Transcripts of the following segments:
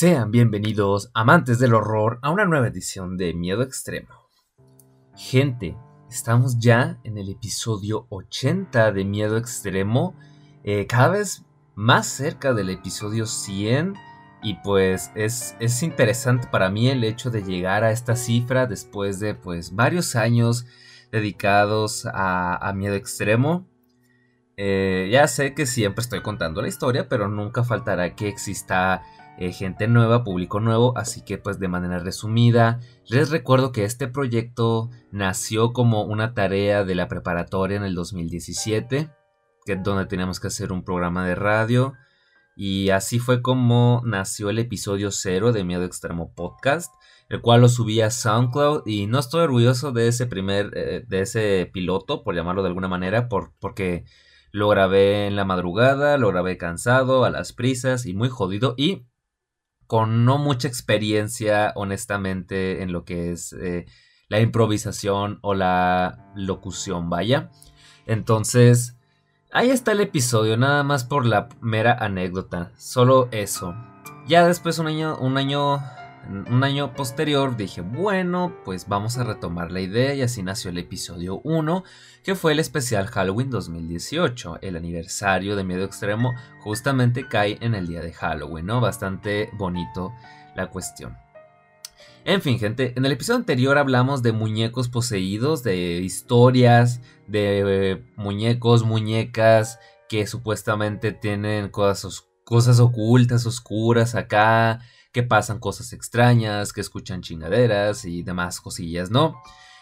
Sean bienvenidos, amantes del horror, a una nueva edición de Miedo Extremo. Gente, estamos ya en el episodio 80 de Miedo Extremo, eh, cada vez más cerca del episodio 100 y pues es, es, interesante para mí el hecho de llegar a esta cifra después de pues varios años dedicados a, Miedo Extremo. Eh, ya sé que siempre estoy contando la historia, pero nunca faltará que exista eh, gente nueva, público nuevo, así que pues de manera resumida, les recuerdo que este proyecto nació como una tarea de la preparatoria en el 2017, que donde teníamos que hacer un programa de radio, y así fue como nació el episodio 0 de Miedo Extremo Podcast, el cual lo subí a SoundCloud y no estoy orgulloso de ese primer, eh, de ese piloto, por llamarlo de alguna manera, por, porque lo grabé en la madrugada, lo grabé cansado, a las prisas y muy jodido y con no mucha experiencia, honestamente, en lo que es eh, la improvisación o la locución, vaya. Entonces, ahí está el episodio, nada más por la mera anécdota, solo eso. Ya después, un año, un año un año posterior dije, bueno, pues vamos a retomar la idea y así nació el episodio 1, que fue el especial Halloween 2018. El aniversario de Miedo Extremo justamente cae en el día de Halloween, ¿no? Bastante bonito la cuestión. En fin, gente, en el episodio anterior hablamos de muñecos poseídos, de historias, de eh, muñecos, muñecas que supuestamente tienen cosas, cosas ocultas, oscuras acá, que pasan cosas extrañas, que escuchan chingaderas y demás cosillas, ¿no?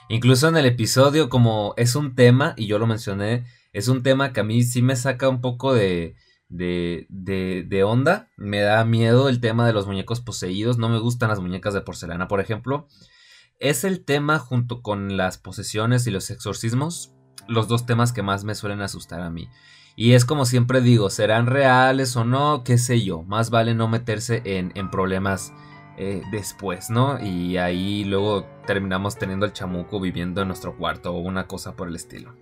Incluso en el episodio, como es un tema, y yo lo mencioné, es un tema que a mí sí me saca un poco de, de, de, de onda. Me da miedo el tema de los muñecos poseídos. No me gustan las muñecas de porcelana, por ejemplo. Es el tema junto con las posesiones y los exorcismos, los dos temas que más me suelen asustar a mí. Y es como siempre digo, serán reales o no, qué sé yo. Más vale no meterse en, problemas eh, después, ¿no? Y ahí luego terminamos teniendo el chamuco viviendo en nuestro cuarto o una cosa por el estilo.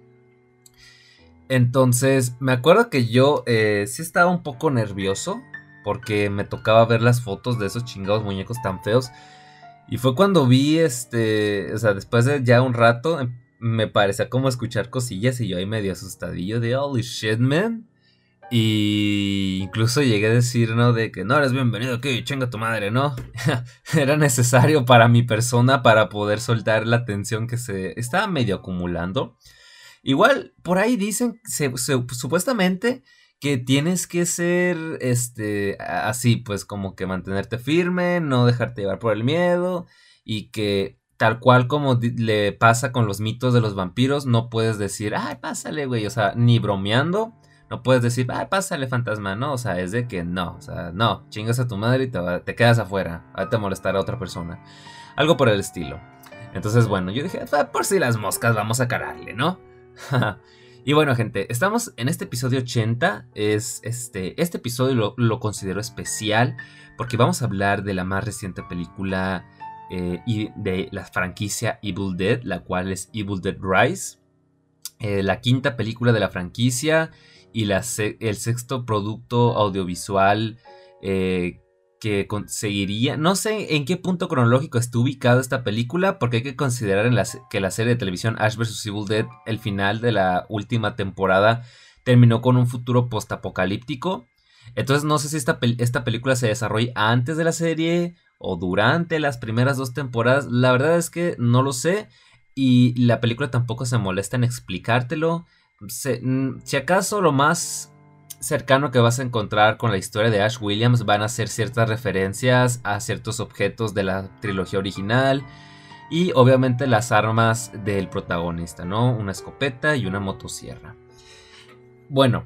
Entonces, me acuerdo que yo eh, sí estaba un poco nervioso porque me tocaba ver las fotos de esos chingados muñecos tan feos. Y fue cuando vi, este, o sea, después de ya un rato, me parecía como escuchar cosillas y yo ahí medio asustadillo de holy shit, man. Y incluso llegué a decir, ¿no? De que no eres bienvenido aquí, chinga tu madre, ¿no? Era necesario para mi persona para poder soltar la tensión que se estaba medio acumulando. Igual, por ahí dicen, supuestamente, que tienes que ser, este, así, pues como que mantenerte firme, no dejarte llevar por el miedo y que tal cual como le pasa con los mitos de los vampiros, no puedes decir, ay, pásale, güey, o sea, ni bromeando, no puedes decir, ay, pásale, fantasma, no, o sea, es de que no, o sea, no, chingas a tu madre y te, quedas afuera, a te molestar a otra persona, algo por el estilo. Entonces, bueno, yo dije, ah, por si las moscas, vamos a cararle, ¿no? y bueno, gente, estamos en este episodio 80, es este, este episodio lo, lo considero especial porque vamos a hablar de la más reciente película eh, y de la franquicia Evil Dead, la cual es Evil Dead Rise, eh, la quinta película de la franquicia y la el sexto producto audiovisual eh, que conseguiría. No sé en qué punto cronológico está ubicada esta película, porque hay que considerar que la serie de televisión Ash vs. Evil Dead, el final de la última temporada, terminó con un futuro postapocalíptico. Entonces no sé si esta, esta película se desarrolla antes de la serie o durante las primeras dos temporadas, la verdad es que no lo sé y la película tampoco se molesta en explicártelo. Mm, si acaso lo más cercano que vas a encontrar con la historia de Ash Williams van a ser ciertas referencias a ciertos objetos de la trilogía original y obviamente las armas del protagonista, ¿no? Una escopeta y una motosierra. Bueno,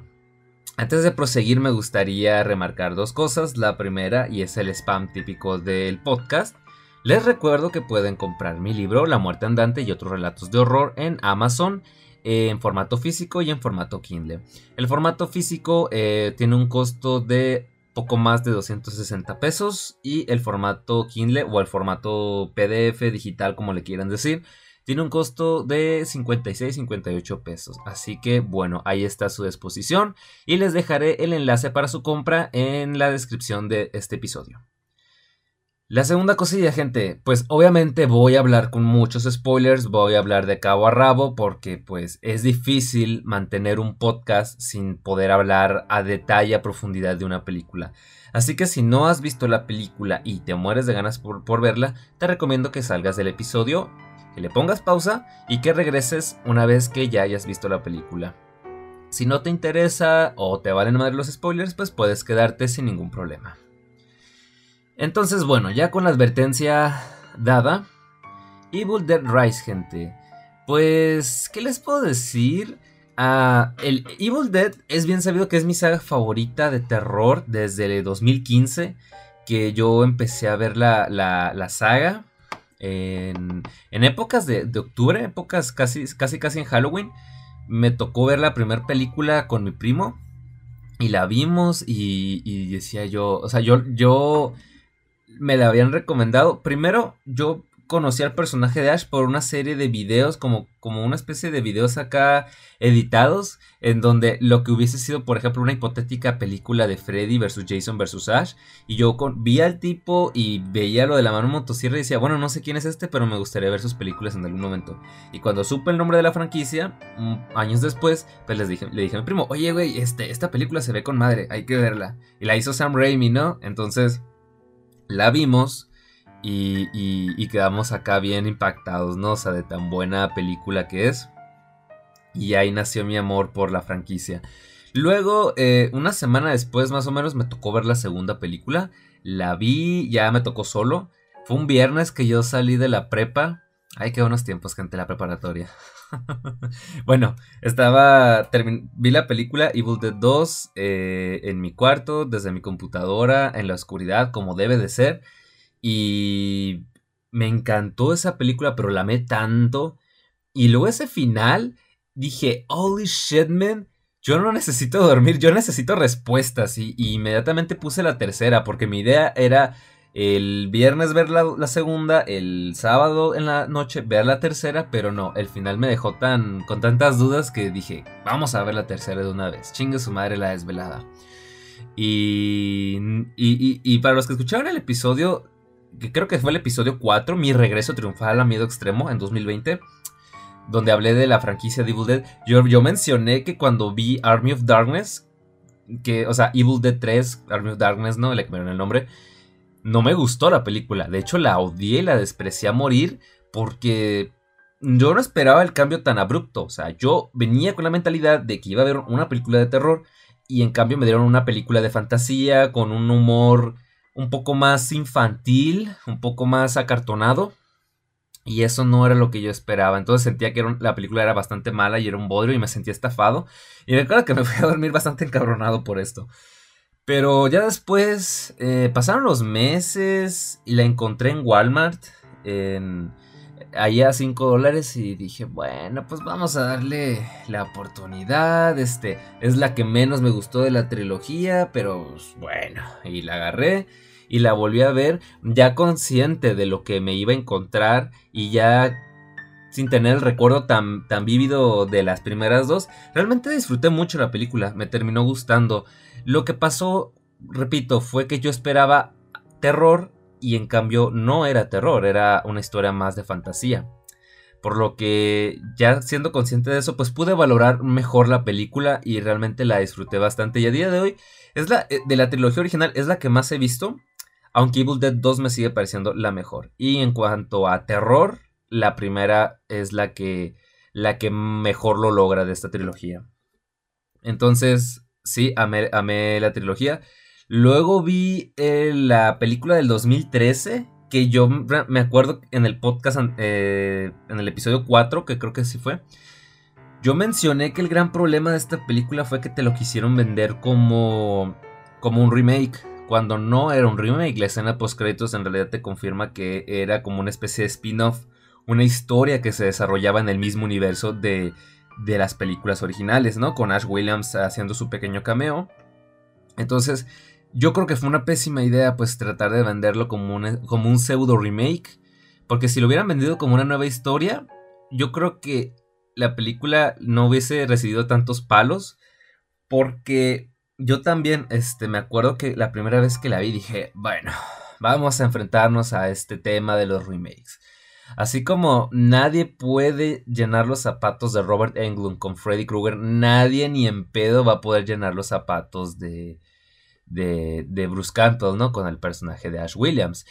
antes de proseguir me gustaría remarcar dos cosas. La primera, y es el spam típico del podcast, les recuerdo que pueden comprar mi libro La muerte andante y otros relatos de horror en Amazon en formato físico y en formato Kindle. El formato físico eh, tiene un costo de poco más de 260 pesos y el formato Kindle o el formato PDF digital como le quieran decir tiene un costo de 56, 58 pesos. Así que bueno, ahí está a su disposición y les dejaré el enlace para su compra en la descripción de este episodio. La segunda cosilla, gente, pues obviamente voy a hablar con muchos spoilers, voy a hablar de cabo a rabo porque pues es difícil mantener un podcast sin poder hablar a detalle, a profundidad de una película. Así que si no has visto la película y te mueres de ganas por, por verla, te recomiendo que salgas del episodio, que le pongas pausa y que regreses una vez que ya hayas visto la película. Si no te interesa o te valen más los spoilers, pues puedes quedarte sin ningún problema. Entonces, bueno, ya con la advertencia dada, Evil Dead Rise, gente. Pues, ¿qué les puedo decir? Ah, el Evil Dead es bien sabido que es mi saga favorita de terror desde el 2015, que yo empecé a ver la, la, saga en, épocas de, de, octubre, épocas casi, casi, casi en Halloween. Me tocó ver la primera película con mi primo y la vimos y, y decía yo, o sea, yo, yo me la habían recomendado. Primero, yo conocí al personaje de Ash por una serie de videos, como, como una especie de videos acá editados, en donde lo que hubiese sido, por ejemplo, una hipotética película de Freddy versus Jason versus Ash. Y yo vi al tipo y veía lo de la mano motosierra y decía, bueno, no sé quién es este, pero me gustaría ver sus películas en algún momento. Y cuando supe el nombre de la franquicia, mm, años después, pues les dije, le dije a mi primo, oye, güey, este, esta película se ve con madre, hay que verla. Y la hizo Sam Raimi, ¿no? Entonces la vimos y, quedamos acá bien impactados, ¿no? O sea, de tan buena película que es. Y ahí nació mi amor por la franquicia. Luego, eh, una semana después más o menos, me tocó ver la segunda película. La vi, ya me tocó solo. Fue un viernes que yo salí de la prepa. Ay, qué buenos tiempos, gente, la preparatoria. bueno, estaba. vi la película Evil Dead 2 eh, en mi cuarto, desde mi computadora, en la oscuridad, como debe de ser. Y me encantó esa película, pero la amé tanto. Y luego ese final, dije, holy shit, man. Yo no necesito dormir, yo necesito respuestas. y inmediatamente puse la tercera, porque mi idea era el viernes ver la, segunda, el sábado en la noche ver la tercera, pero no, el final me dejó tan con tantas dudas que dije, vamos a ver la tercera de una vez, chingue su madre la desvelada. Y, y, y, para los que escucharon el episodio, que creo que fue el episodio 4, mi regreso triunfal a Miedo Extremo en 2020, donde hablé de la franquicia de Evil Dead, yo, mencioné que cuando vi Army of Darkness, que, o sea, Evil Dead 3, Army of Darkness, ¿no? Le cambiaron el nombre no me gustó la película. De hecho, la odié y la desprecié a morir porque yo no esperaba el cambio tan abrupto. O sea, yo venía con la mentalidad de que iba a haber una película de terror y en cambio me dieron una película de fantasía con un humor un poco más infantil, un poco más acartonado. Y eso no era lo que yo esperaba. Entonces sentía que la película era bastante mala y era un bodrio y me sentía estafado. Y recuerdo que me fui a dormir bastante encabronado por esto. Pero ya después eh, pasaron los meses y la encontré en Walmart. En, ahí a 5 dólares y dije, bueno, pues vamos a darle la oportunidad. Este es la que menos me gustó de la trilogía, pero pues, bueno, y la agarré y la volví a ver ya consciente de lo que me iba a encontrar y ya sin tener el recuerdo tan, tan vívido de las primeras dos. Realmente disfruté mucho la película, me terminó gustando. Lo que pasó, repito, fue que yo esperaba terror y en cambio no era terror, era una historia más de fantasía. Por lo que ya siendo consciente de eso, pues pude valorar mejor la película y realmente la disfruté bastante. Y a día de hoy, es la eh, de la trilogía original, es la que más he visto. Aunque Evil Dead 2 me sigue pareciendo la mejor. Y en cuanto a terror, la primera es la que, la que mejor lo logra de esta trilogía. Entonces, Sí, amé, la trilogía. Luego vi eh, la película del 2013, que yo me acuerdo en el podcast, eh, en el episodio 4, que creo que sí fue. Yo mencioné que el gran problema de esta película fue que te lo quisieron vender como, como un remake, cuando no era un remake. La escena post créditos en realidad te confirma que era como una especie de spin-off, una historia que se desarrollaba en el mismo universo de de las películas originales, ¿no? Con Ash Williams haciendo su pequeño cameo. Entonces, yo creo que fue una pésima idea, pues, tratar de venderlo como un, como un pseudo remake. Porque si lo hubieran vendido como una nueva historia, yo creo que la película no hubiese recibido tantos palos. Porque yo también, este, me acuerdo que la primera vez que la vi dije, bueno, vamos a enfrentarnos a este tema de los remakes. Así como nadie puede llenar los zapatos de Robert Englund con Freddy Krueger, nadie ni en pedo va a poder llenar los zapatos de, de, de Bruce Campbell, ¿no? Con el personaje de Ash Williams.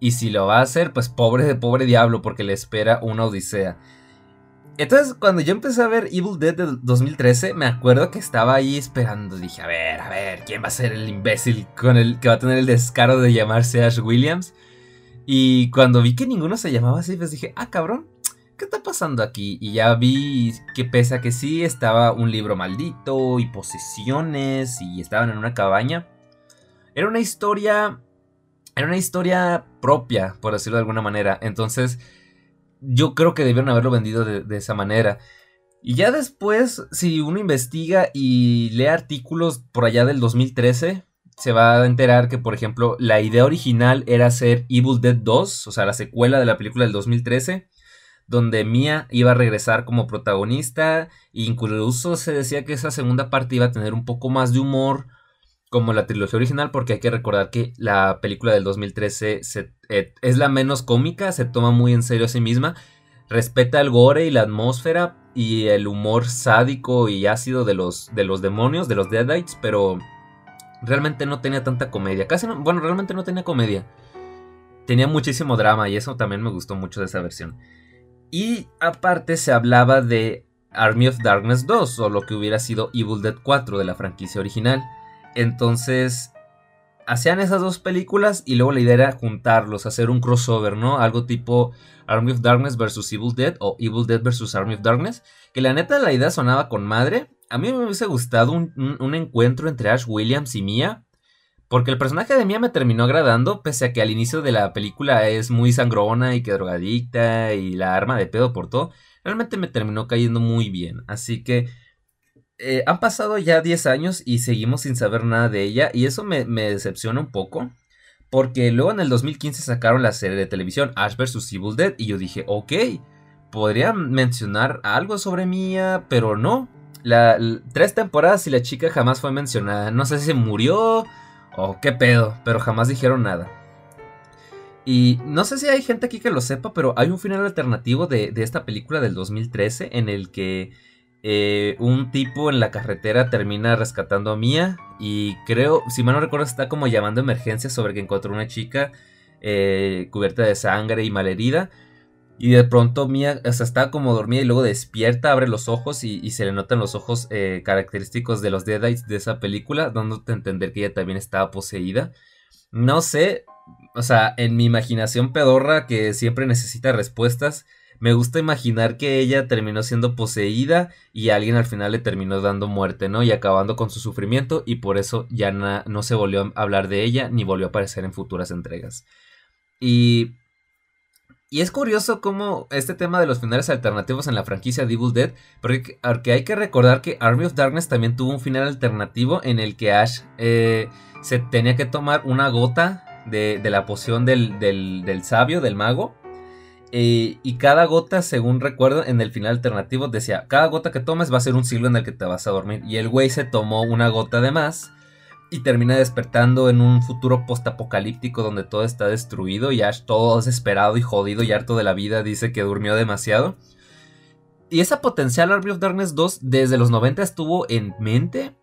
Y si lo va a hacer, pues pobre de pobre diablo, porque le espera una odisea. Entonces, cuando yo empecé a ver Evil Dead de 2013, me acuerdo que estaba ahí esperando. Dije, a ver, a ver, ¿quién va a ser el imbécil con el que va a tener el descaro de llamarse Ash Williams? Y cuando vi que ninguno se llamaba así, pues dije, ah, cabrón, ¿qué está pasando aquí? Y ya vi que pese a que sí estaba un libro maldito y posesiones y estaban en una cabaña, era una historia, era una historia propia, por decirlo de alguna manera. Entonces yo creo que debieron haberlo vendido de, esa manera. Y ya después, si uno investiga y lee artículos por allá del 2013, se va a enterar que, por ejemplo, la idea original era hacer Evil Dead 2, o sea, la secuela de la película del 2013, donde Mia iba a regresar como protagonista, e incluso se decía que esa segunda parte iba a tener un poco más de humor, como la trilogía original, porque hay que recordar que la película del 2013 eh, es la menos cómica, se toma muy en serio a sí misma, respeta el gore y la atmósfera y el humor sádico y ácido de los, de los demonios, de los Deadites, pero realmente no tenía tanta comedia. Casi no, bueno, realmente no tenía comedia. Tenía muchísimo drama y eso también me gustó mucho de esa versión. Y aparte se hablaba de Army of Darkness 2 o lo que hubiera sido Evil Dead 4 de la franquicia original. Entonces, hacían esas dos películas y luego la idea era juntarlos, hacer un crossover, ¿no? Algo tipo Army of Darkness vs. Evil Dead o Evil Dead vs. Army of Darkness. Que la neta la idea sonaba con madre. A mí me hubiese gustado un, encuentro entre Ash Williams y Mia. Porque el personaje de Mia me terminó agradando, pese a que al inicio de la película es muy sangrona y que drogadicta y la arma de pedo por todo. Realmente me terminó cayendo muy bien. Así que eh, han pasado ya 10 años y seguimos sin saber nada de ella y eso me, decepciona un poco. Porque luego en el 2015 sacaron la serie de televisión Ash vs. Evil Dead y yo dije, ok, podría mencionar algo sobre Mia, pero no. La, tres temporadas y la chica jamás fue mencionada. No sé si murió o qué pedo, pero jamás dijeron nada. Y no sé si hay gente aquí que lo sepa, pero hay un final alternativo de, de esta película del 2013 en el que eh, un tipo en la carretera termina rescatando a Mia y creo, si mal no recuerdo, está como llamando a emergencia sobre que encontró una chica eh, cubierta de sangre y malherida. Y de pronto Mia, o sea, está como dormida y luego despierta, abre los ojos y, se le notan los ojos eh, característicos de los Deadites de esa película, dándote a entender que ella también estaba poseída. No sé, o sea, en mi imaginación pedorra que siempre necesita respuestas, me gusta imaginar que ella terminó siendo poseída y alguien al final le terminó dando muerte, ¿no? Y acabando con su sufrimiento y por eso ya no se volvió a hablar de ella ni volvió a aparecer en futuras entregas. Y... Y es curioso cómo este tema de los finales alternativos en la franquicia de Evil Dead, porque, hay que recordar que Army of Darkness también tuvo un final alternativo en el que Ash eh, se tenía que tomar una gota de, la poción del, del sabio, del mago, eh, y cada gota, según recuerdo, en el final alternativo decía, cada gota que tomes va a ser un siglo en el que te vas a dormir. Y el güey se tomó una gota de más y termina despertando en un futuro postapocalíptico donde todo está destruido y Ash todo desesperado y jodido y harto de la vida dice que durmió demasiado. Y esa potencial Army of Darkness 2 desde los 90 estuvo en mente,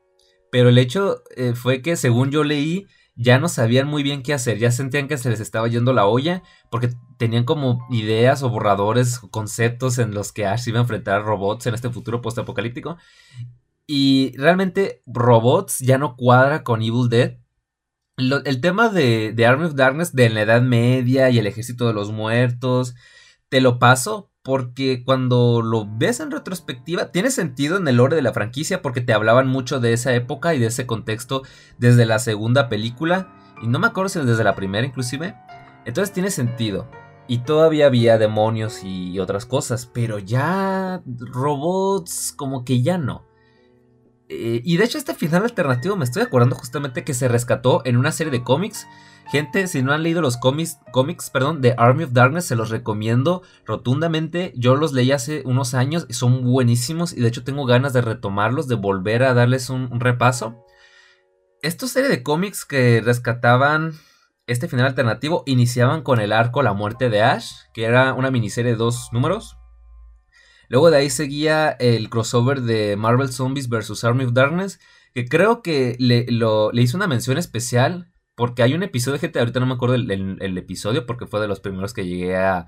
pero el hecho eh, fue que según yo leí, ya no sabían muy bien qué hacer, ya sentían que se les estaba yendo la olla, porque tenían como ideas o borradores, conceptos en los que Ash iba a enfrentar robots en este futuro postapocalíptico. Y realmente robots ya no cuadra con Evil Dead. el tema de, Army of Darkness de la Edad Media y el Ejército de los Muertos, te lo paso porque cuando lo ves en retrospectiva, tiene sentido en el lore de la franquicia porque te hablaban mucho de esa época y de ese contexto desde la segunda película, y no me acuerdo si desde la primera inclusive, entonces tiene sentido. Y todavía había demonios y otras cosas, pero ya robots como que ya no. Eh, y de hecho este final alternativo me estoy acordando justamente que se rescató en una serie de cómics. Gente, si no han leído los cómics, cómics perdón, de Army of Darkness, se los recomiendo rotundamente. Yo los leí hace unos años y son buenísimos y de hecho tengo ganas de retomarlos, de volver a darles un, repaso. Esta serie de cómics que rescataban este final alternativo iniciaban con el arco La muerte de Ash, que era una miniserie de dos números. Luego de ahí seguía el crossover de Marvel Zombies vs. Army of Darkness, que creo que le, hizo una mención especial, porque hay un episodio, gente, ahorita no me acuerdo el, episodio, porque fue de los primeros que llegué a,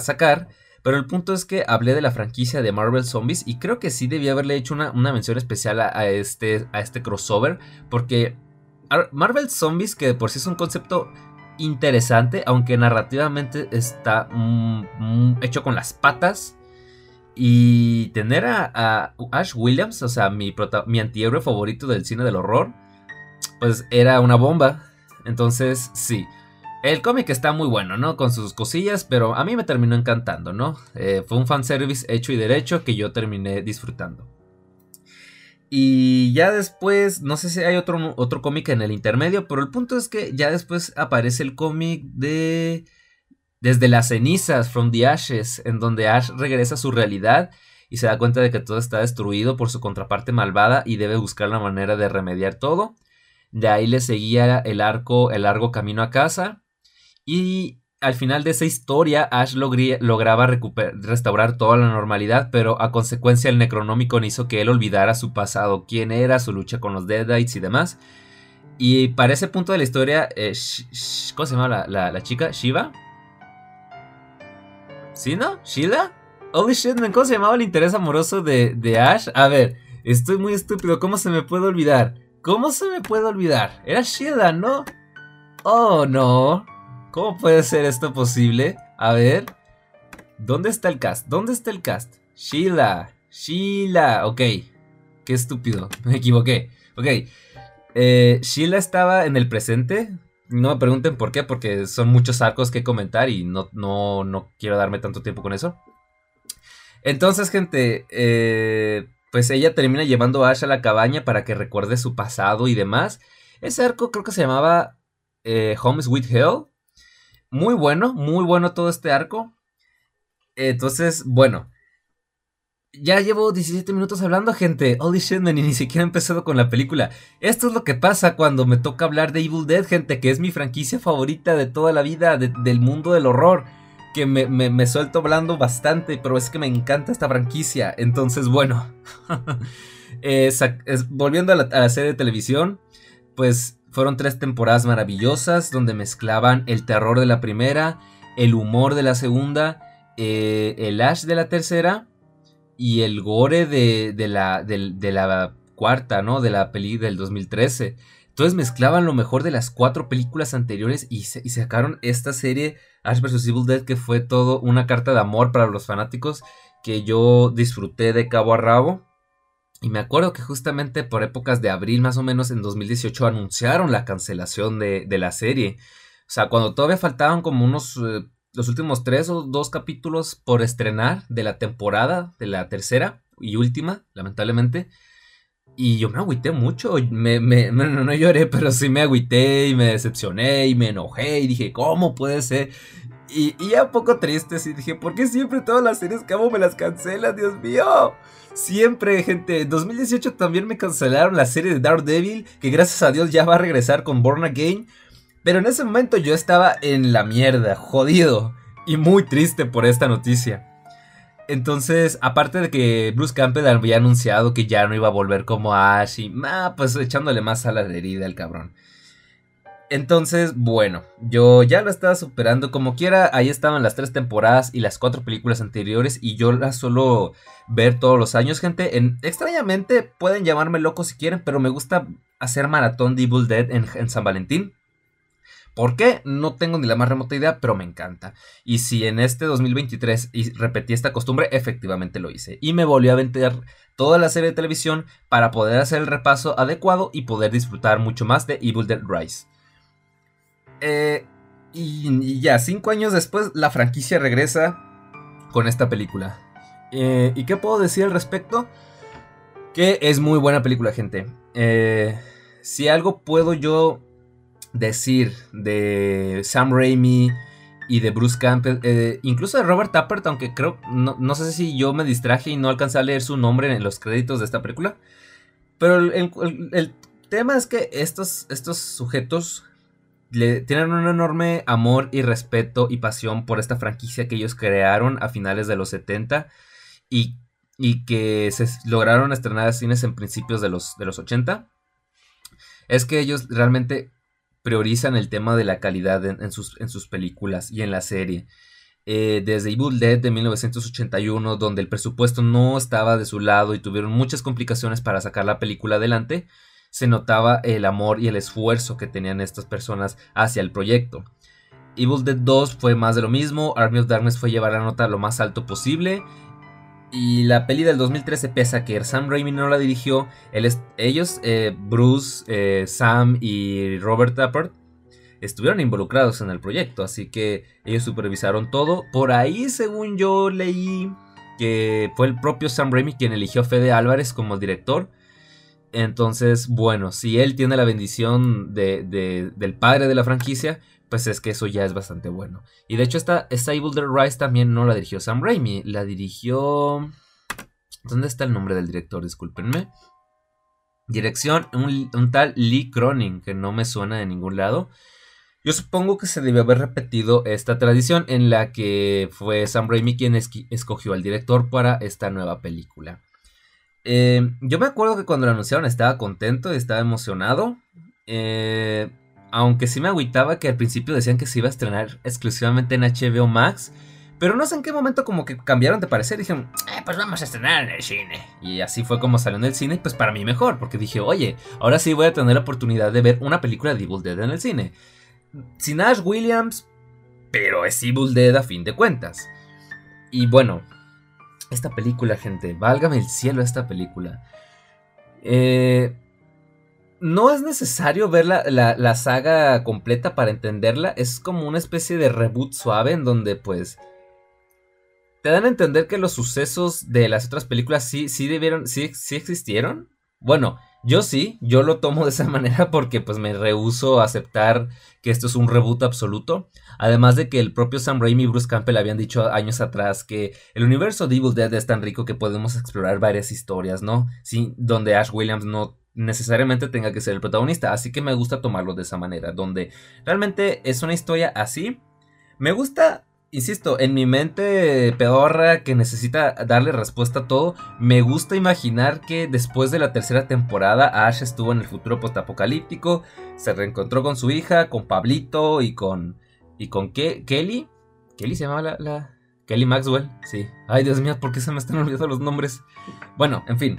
sacar, pero el punto es que hablé de la franquicia de Marvel Zombies y creo que sí debía haberle hecho una, mención especial a, este, a este crossover, porque Marvel Zombies, que por sí es un concepto interesante, aunque narrativamente está hecho con las patas, y tener a, Ash Williams, o sea, mi, mi antihéroe favorito del cine del horror, pues era una bomba. Entonces, sí. El cómic está muy bueno, ¿no? Con sus cosillas, pero a mí me terminó encantando, ¿no? Eh, fue un fanservice hecho y derecho que yo terminé disfrutando. Y ya después, no sé si hay otro, otro cómic en el intermedio, pero el punto es que ya después aparece el cómic de desde las cenizas, From the Ashes, en donde Ash regresa a su realidad y se da cuenta de que todo está destruido por su contraparte malvada y debe buscar la manera de remediar todo. De ahí le seguía el arco, el largo camino a casa. Y al final de esa historia, Ash lograba restaurar toda la normalidad, pero a consecuencia el Necronómico hizo que él olvidara su pasado, quién era, su lucha con los Deadites y demás. Y para ese punto de la historia, eh, ¿cómo se llama la, la chica? ¿Shiva? ¿Sí, no? ¿Sheila? Holy shit, ¿cómo se llamaba el interés amoroso de, de Ash? A ver, estoy muy estúpido, ¿cómo se me puede olvidar? ¿Cómo se me puede olvidar? Era Sheila, ¿no? Oh, no. ¿Cómo puede ser esto posible? A ver. ¿Dónde está el cast? ¿Dónde está el cast? Sheila. Sheila. Ok. Qué estúpido. Me equivoqué. Ok. Eh, Sheila estaba en el presente. No me pregunten por qué, porque son muchos arcos que comentar y no, no, no quiero darme tanto tiempo con eso. Entonces, gente, eh, pues ella termina llevando a Ash a la cabaña para que recuerde su pasado y demás. Ese arco creo que se llamaba eh, Home Sweet Hell. Muy bueno, muy bueno todo este arco. Entonces, bueno, ya llevo 17 minutos hablando, gente. Holy shit, ni siquiera he empezado con la película. Esto es lo que pasa cuando me toca hablar de Evil Dead, gente, que es mi franquicia favorita de toda la vida, del mundo del horror. Que me, suelto hablando bastante, pero es que me encanta esta franquicia. Entonces, bueno. volviendo a la, serie de televisión, pues fueron tres temporadas maravillosas donde mezclaban el terror de la primera, el humor de la segunda, eh, el ash de la tercera y el gore de, la, de, la cuarta, ¿no? De la peli del 2013. Entonces mezclaban lo mejor de las cuatro películas anteriores y, y, sacaron esta serie Ash vs. Evil Dead que fue todo una carta de amor para los fanáticos que yo disfruté de cabo a rabo. Y me acuerdo que justamente por épocas de abril más o menos en 2018 anunciaron la cancelación de, de la serie. O sea, cuando todavía faltaban como unos eh, los últimos tres o dos capítulos por estrenar de la temporada, de la tercera y última, lamentablemente. Y yo me agüité mucho, me, me, no, lloré, pero sí me agüité y me decepcioné y me enojé y dije, ¿cómo puede ser? Y, y un poco triste, así dije, ¿por qué siempre todas las series que amo me las cancelan, Dios mío? Siempre, gente. En 2018 también me cancelaron la serie de Daredevil, que gracias a Dios ya va a regresar con Born Again. Pero en ese momento yo estaba en la mierda, jodido y muy triste por esta noticia. Entonces, aparte de que Bruce Campbell había anunciado que ya no iba a volver como Ash y ah, pues echándole más a la herida al cabrón. Entonces, bueno, yo ya lo estaba superando como quiera. Ahí estaban las tres temporadas y las cuatro películas anteriores y yo las suelo ver todos los años, gente. En, extrañamente pueden llamarme loco si quieren, pero me gusta hacer maratón de Evil Dead en San Valentín. ¿Por qué? No tengo ni la más remota idea, pero me encanta. Y si en este 2023 repetí esta costumbre, efectivamente lo hice. Y me volví a vender toda la serie de televisión para poder hacer el repaso adecuado y poder disfrutar mucho más de Evil Dead Rise. Eh, y, ya, cinco años después, la franquicia regresa con esta película. Eh, ¿Y qué puedo decir al respecto? Que es muy buena película, gente. Eh, si algo puedo yo decir de Sam Raimi y de Bruce Campbell, incluso de Robert Tappert, aunque creo, no, sé si yo me distraje y no alcancé a leer su nombre en los créditos de esta película. Pero el, tema es que estos, estos sujetos tienen un enorme amor y respeto y pasión por esta franquicia que ellos crearon a finales de los 70 y, que se lograron estrenar a cines en principios de los, de los 80. Es que ellos realmente priorizan el tema de la calidad en, sus, en sus, películas y en la serie. Eh, desde Evil Dead de 1981, donde el presupuesto no estaba de su lado y tuvieron muchas complicaciones para sacar la película adelante, se notaba el amor y el esfuerzo que tenían estas personas hacia el proyecto. Evil Dead 2 fue más de lo mismo, Army of Darkness fue llevar la nota lo más alto posible. Y la peli del 2013, pese a que Sam Raimi no la dirigió, ellos, eh, Bruce, eh, Sam y Robert Tappert, estuvieron involucrados en el proyecto, así que ellos supervisaron todo. Por ahí, según yo leí, que fue el propio Sam Raimi quien eligió a Fede Álvarez como director. Entonces, bueno, si él tiene la bendición de, del padre de la franquicia, pues es que eso ya es bastante bueno. Y de hecho, esta, esta Evil Dead Rise también no la dirigió Sam Raimi, la dirigió... ¿Dónde está el nombre del director? Discúlpenme. Dirección, un, tal Lee Cronin, que no me suena de ningún lado. Yo supongo que se debe haber repetido esta tradición en la que fue Sam Raimi quien escogió al director para esta nueva película. Eh, yo me acuerdo que cuando lo anunciaron estaba contento y estaba emocionado. Eh, aunque sí me agüitaba que al principio decían que se iba a estrenar exclusivamente en HBO Max. Pero no sé en qué momento como que cambiaron de parecer. Dijeron, eh, pues vamos a estrenar en el cine. Y así fue como salió en el cine. Pues para mí mejor. Porque dije, oye, ahora sí voy a tener la oportunidad de ver una película de Evil Dead en el cine. Sin Ash Williams. Pero es Evil Dead a fin de cuentas. Y bueno, esta película, gente, válgame el cielo esta película. Eh, no es necesario ver la, saga completa para entenderla. Es como una especie de reboot suave en donde pues te dan a entender que los sucesos de las otras películas sí, sí debieron, sí, sí existieron. Bueno, yo sí, yo lo tomo de esa manera porque pues me rehuso a aceptar que esto es un reboot absoluto. Además de que el propio Sam Raimi y Bruce Campbell habían dicho años atrás que el universo de Evil Dead es tan rico que podemos explorar varias historias, ¿no? Sí, donde Ash Williams no necesariamente tenga que ser el protagonista. Así que me gusta tomarlo de esa manera, donde realmente es una historia así. Me gusta insisto, en mi mente pedorra que necesita darle respuesta a todo, me gusta imaginar que después de la tercera temporada Ash estuvo en el futuro postapocalíptico, se reencontró con su hija, con Pablito y con y con Kelly. Kelly se llamaba la, Kelly Maxwell, sí. Ay, Dios mío, ¿por qué se me están olvidando los nombres? Bueno, en fin.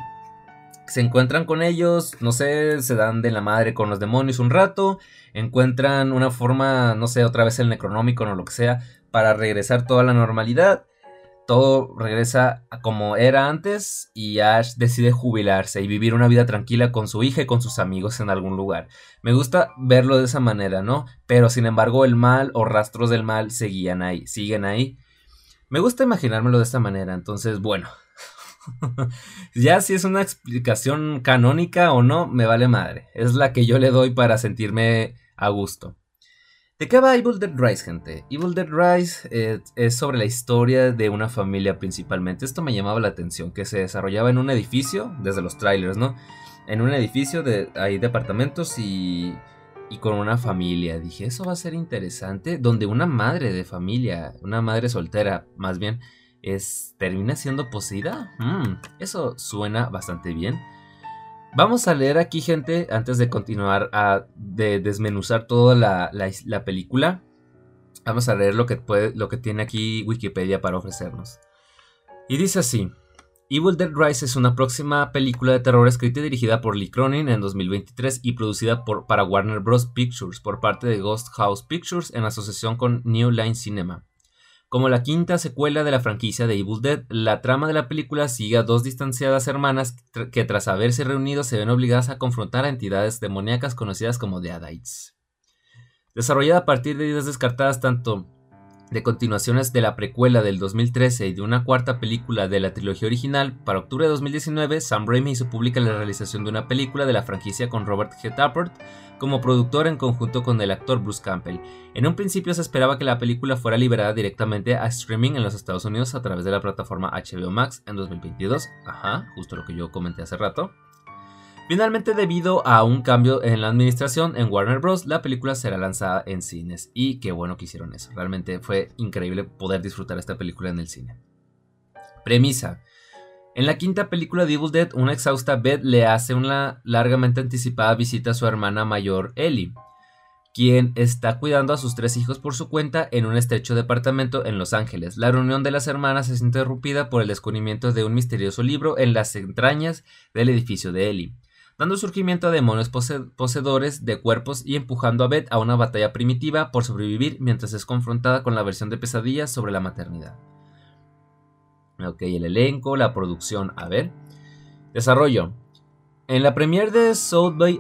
Se encuentran con ellos, no sé, se dan de la madre con los demonios un rato, encuentran una forma, no sé, otra vez el necronómico o lo que sea, para regresar toda la normalidad. Todo regresa a como era antes y Ash decide jubilarse y vivir una vida tranquila con su hija y con sus amigos en algún lugar. Me gusta verlo de esa manera, ¿no? Pero sin embargo el mal o rastros del mal seguían ahí, siguen ahí. Me gusta imaginármelo de esta manera, entonces bueno. ya si es una explicación canónica o no, me vale madre. Es la que yo le doy para sentirme a gusto. ¿De qué va Evil Dead Rise, gente? Evil Dead Rise eh, es sobre la historia de una familia principalmente. Esto me llamaba la atención, que se desarrollaba en un edificio, desde los trailers, ¿no? En un edificio de hay departamentos y, y con una familia. Dije, eso va a ser interesante, donde una madre de familia, una madre soltera, más bien, es termina siendo poseída. Mm, eso suena bastante bien. Vamos a leer aquí, gente, antes de continuar a de desmenuzar toda la, película. Vamos a leer lo que, puede, lo que tiene aquí Wikipedia para ofrecernos. Y dice así. Evil Dead Rise es una próxima película de terror escrita y dirigida por Lee Cronin en 2023 y producida por, para Warner Bros. Pictures por parte de Ghost House Pictures en asociación con New Line Cinema. Como la quinta secuela de la franquicia de Evil Dead, la trama de la película sigue a dos distanciadas hermanas que tras haberse reunido se ven obligadas a confrontar a entidades demoníacas conocidas como Deadites. Desarrollada a partir de ideas descartadas tanto de continuaciones de la precuela del 2013 y de una cuarta película de la trilogía original, para octubre de 2019 Sam Raimi hizo pública la realización de una película de la franquicia con Robert G. Tappert como productor en conjunto con el actor Bruce Campbell. En un principio se esperaba que la película fuera liberada directamente a streaming en los Estados Unidos a través de la plataforma HBO Max en 2022, ajá, justo lo que yo comenté hace rato. Finalmente, debido a un cambio en la administración en Warner Bros., la película será lanzada en cines. Y qué bueno que hicieron eso. Realmente fue increíble poder disfrutar esta película en el cine. Premisa. En la quinta película de Evil Dead, una exhausta Beth le hace una largamente anticipada visita a su hermana mayor Ellie, quien está cuidando a sus tres hijos por su cuenta en un estrecho departamento en Los Ángeles. La reunión de las hermanas es interrumpida por el descubrimiento de un misterioso libro en las entrañas del edificio de Ellie, dando surgimiento a demonios poseedores de cuerpos y empujando a Beth a una batalla primitiva por sobrevivir mientras es confrontada con la versión de pesadillas sobre la maternidad. Ok, el elenco, la producción, a ver. Desarrollo. En la premiere de South by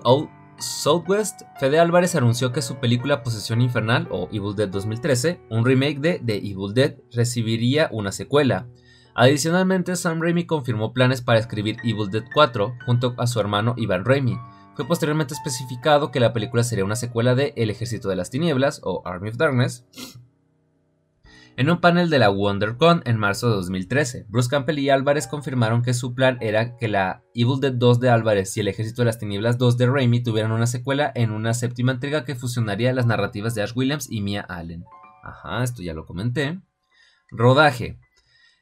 Southwest, Fede Álvarez anunció que su película Posesión Infernal o Evil Dead 2013, un remake de The Evil Dead, recibiría una secuela. Adicionalmente, Sam Raimi confirmó planes para escribir Evil Dead 4 junto a su hermano Ivan Raimi. Fue posteriormente especificado que la película sería una secuela de El Ejército de las Tinieblas o Army of Darkness, en un panel de la WonderCon en marzo de 2013, Bruce Campbell y Álvarez confirmaron que su plan era que la Evil Dead 2 de Álvarez y el Ejército de las Tinieblas 2 de Raimi tuvieran una secuela en una séptima entrega que fusionaría las narrativas de Ash Williams y Mia Allen. Ajá, esto ya lo comenté. Rodaje.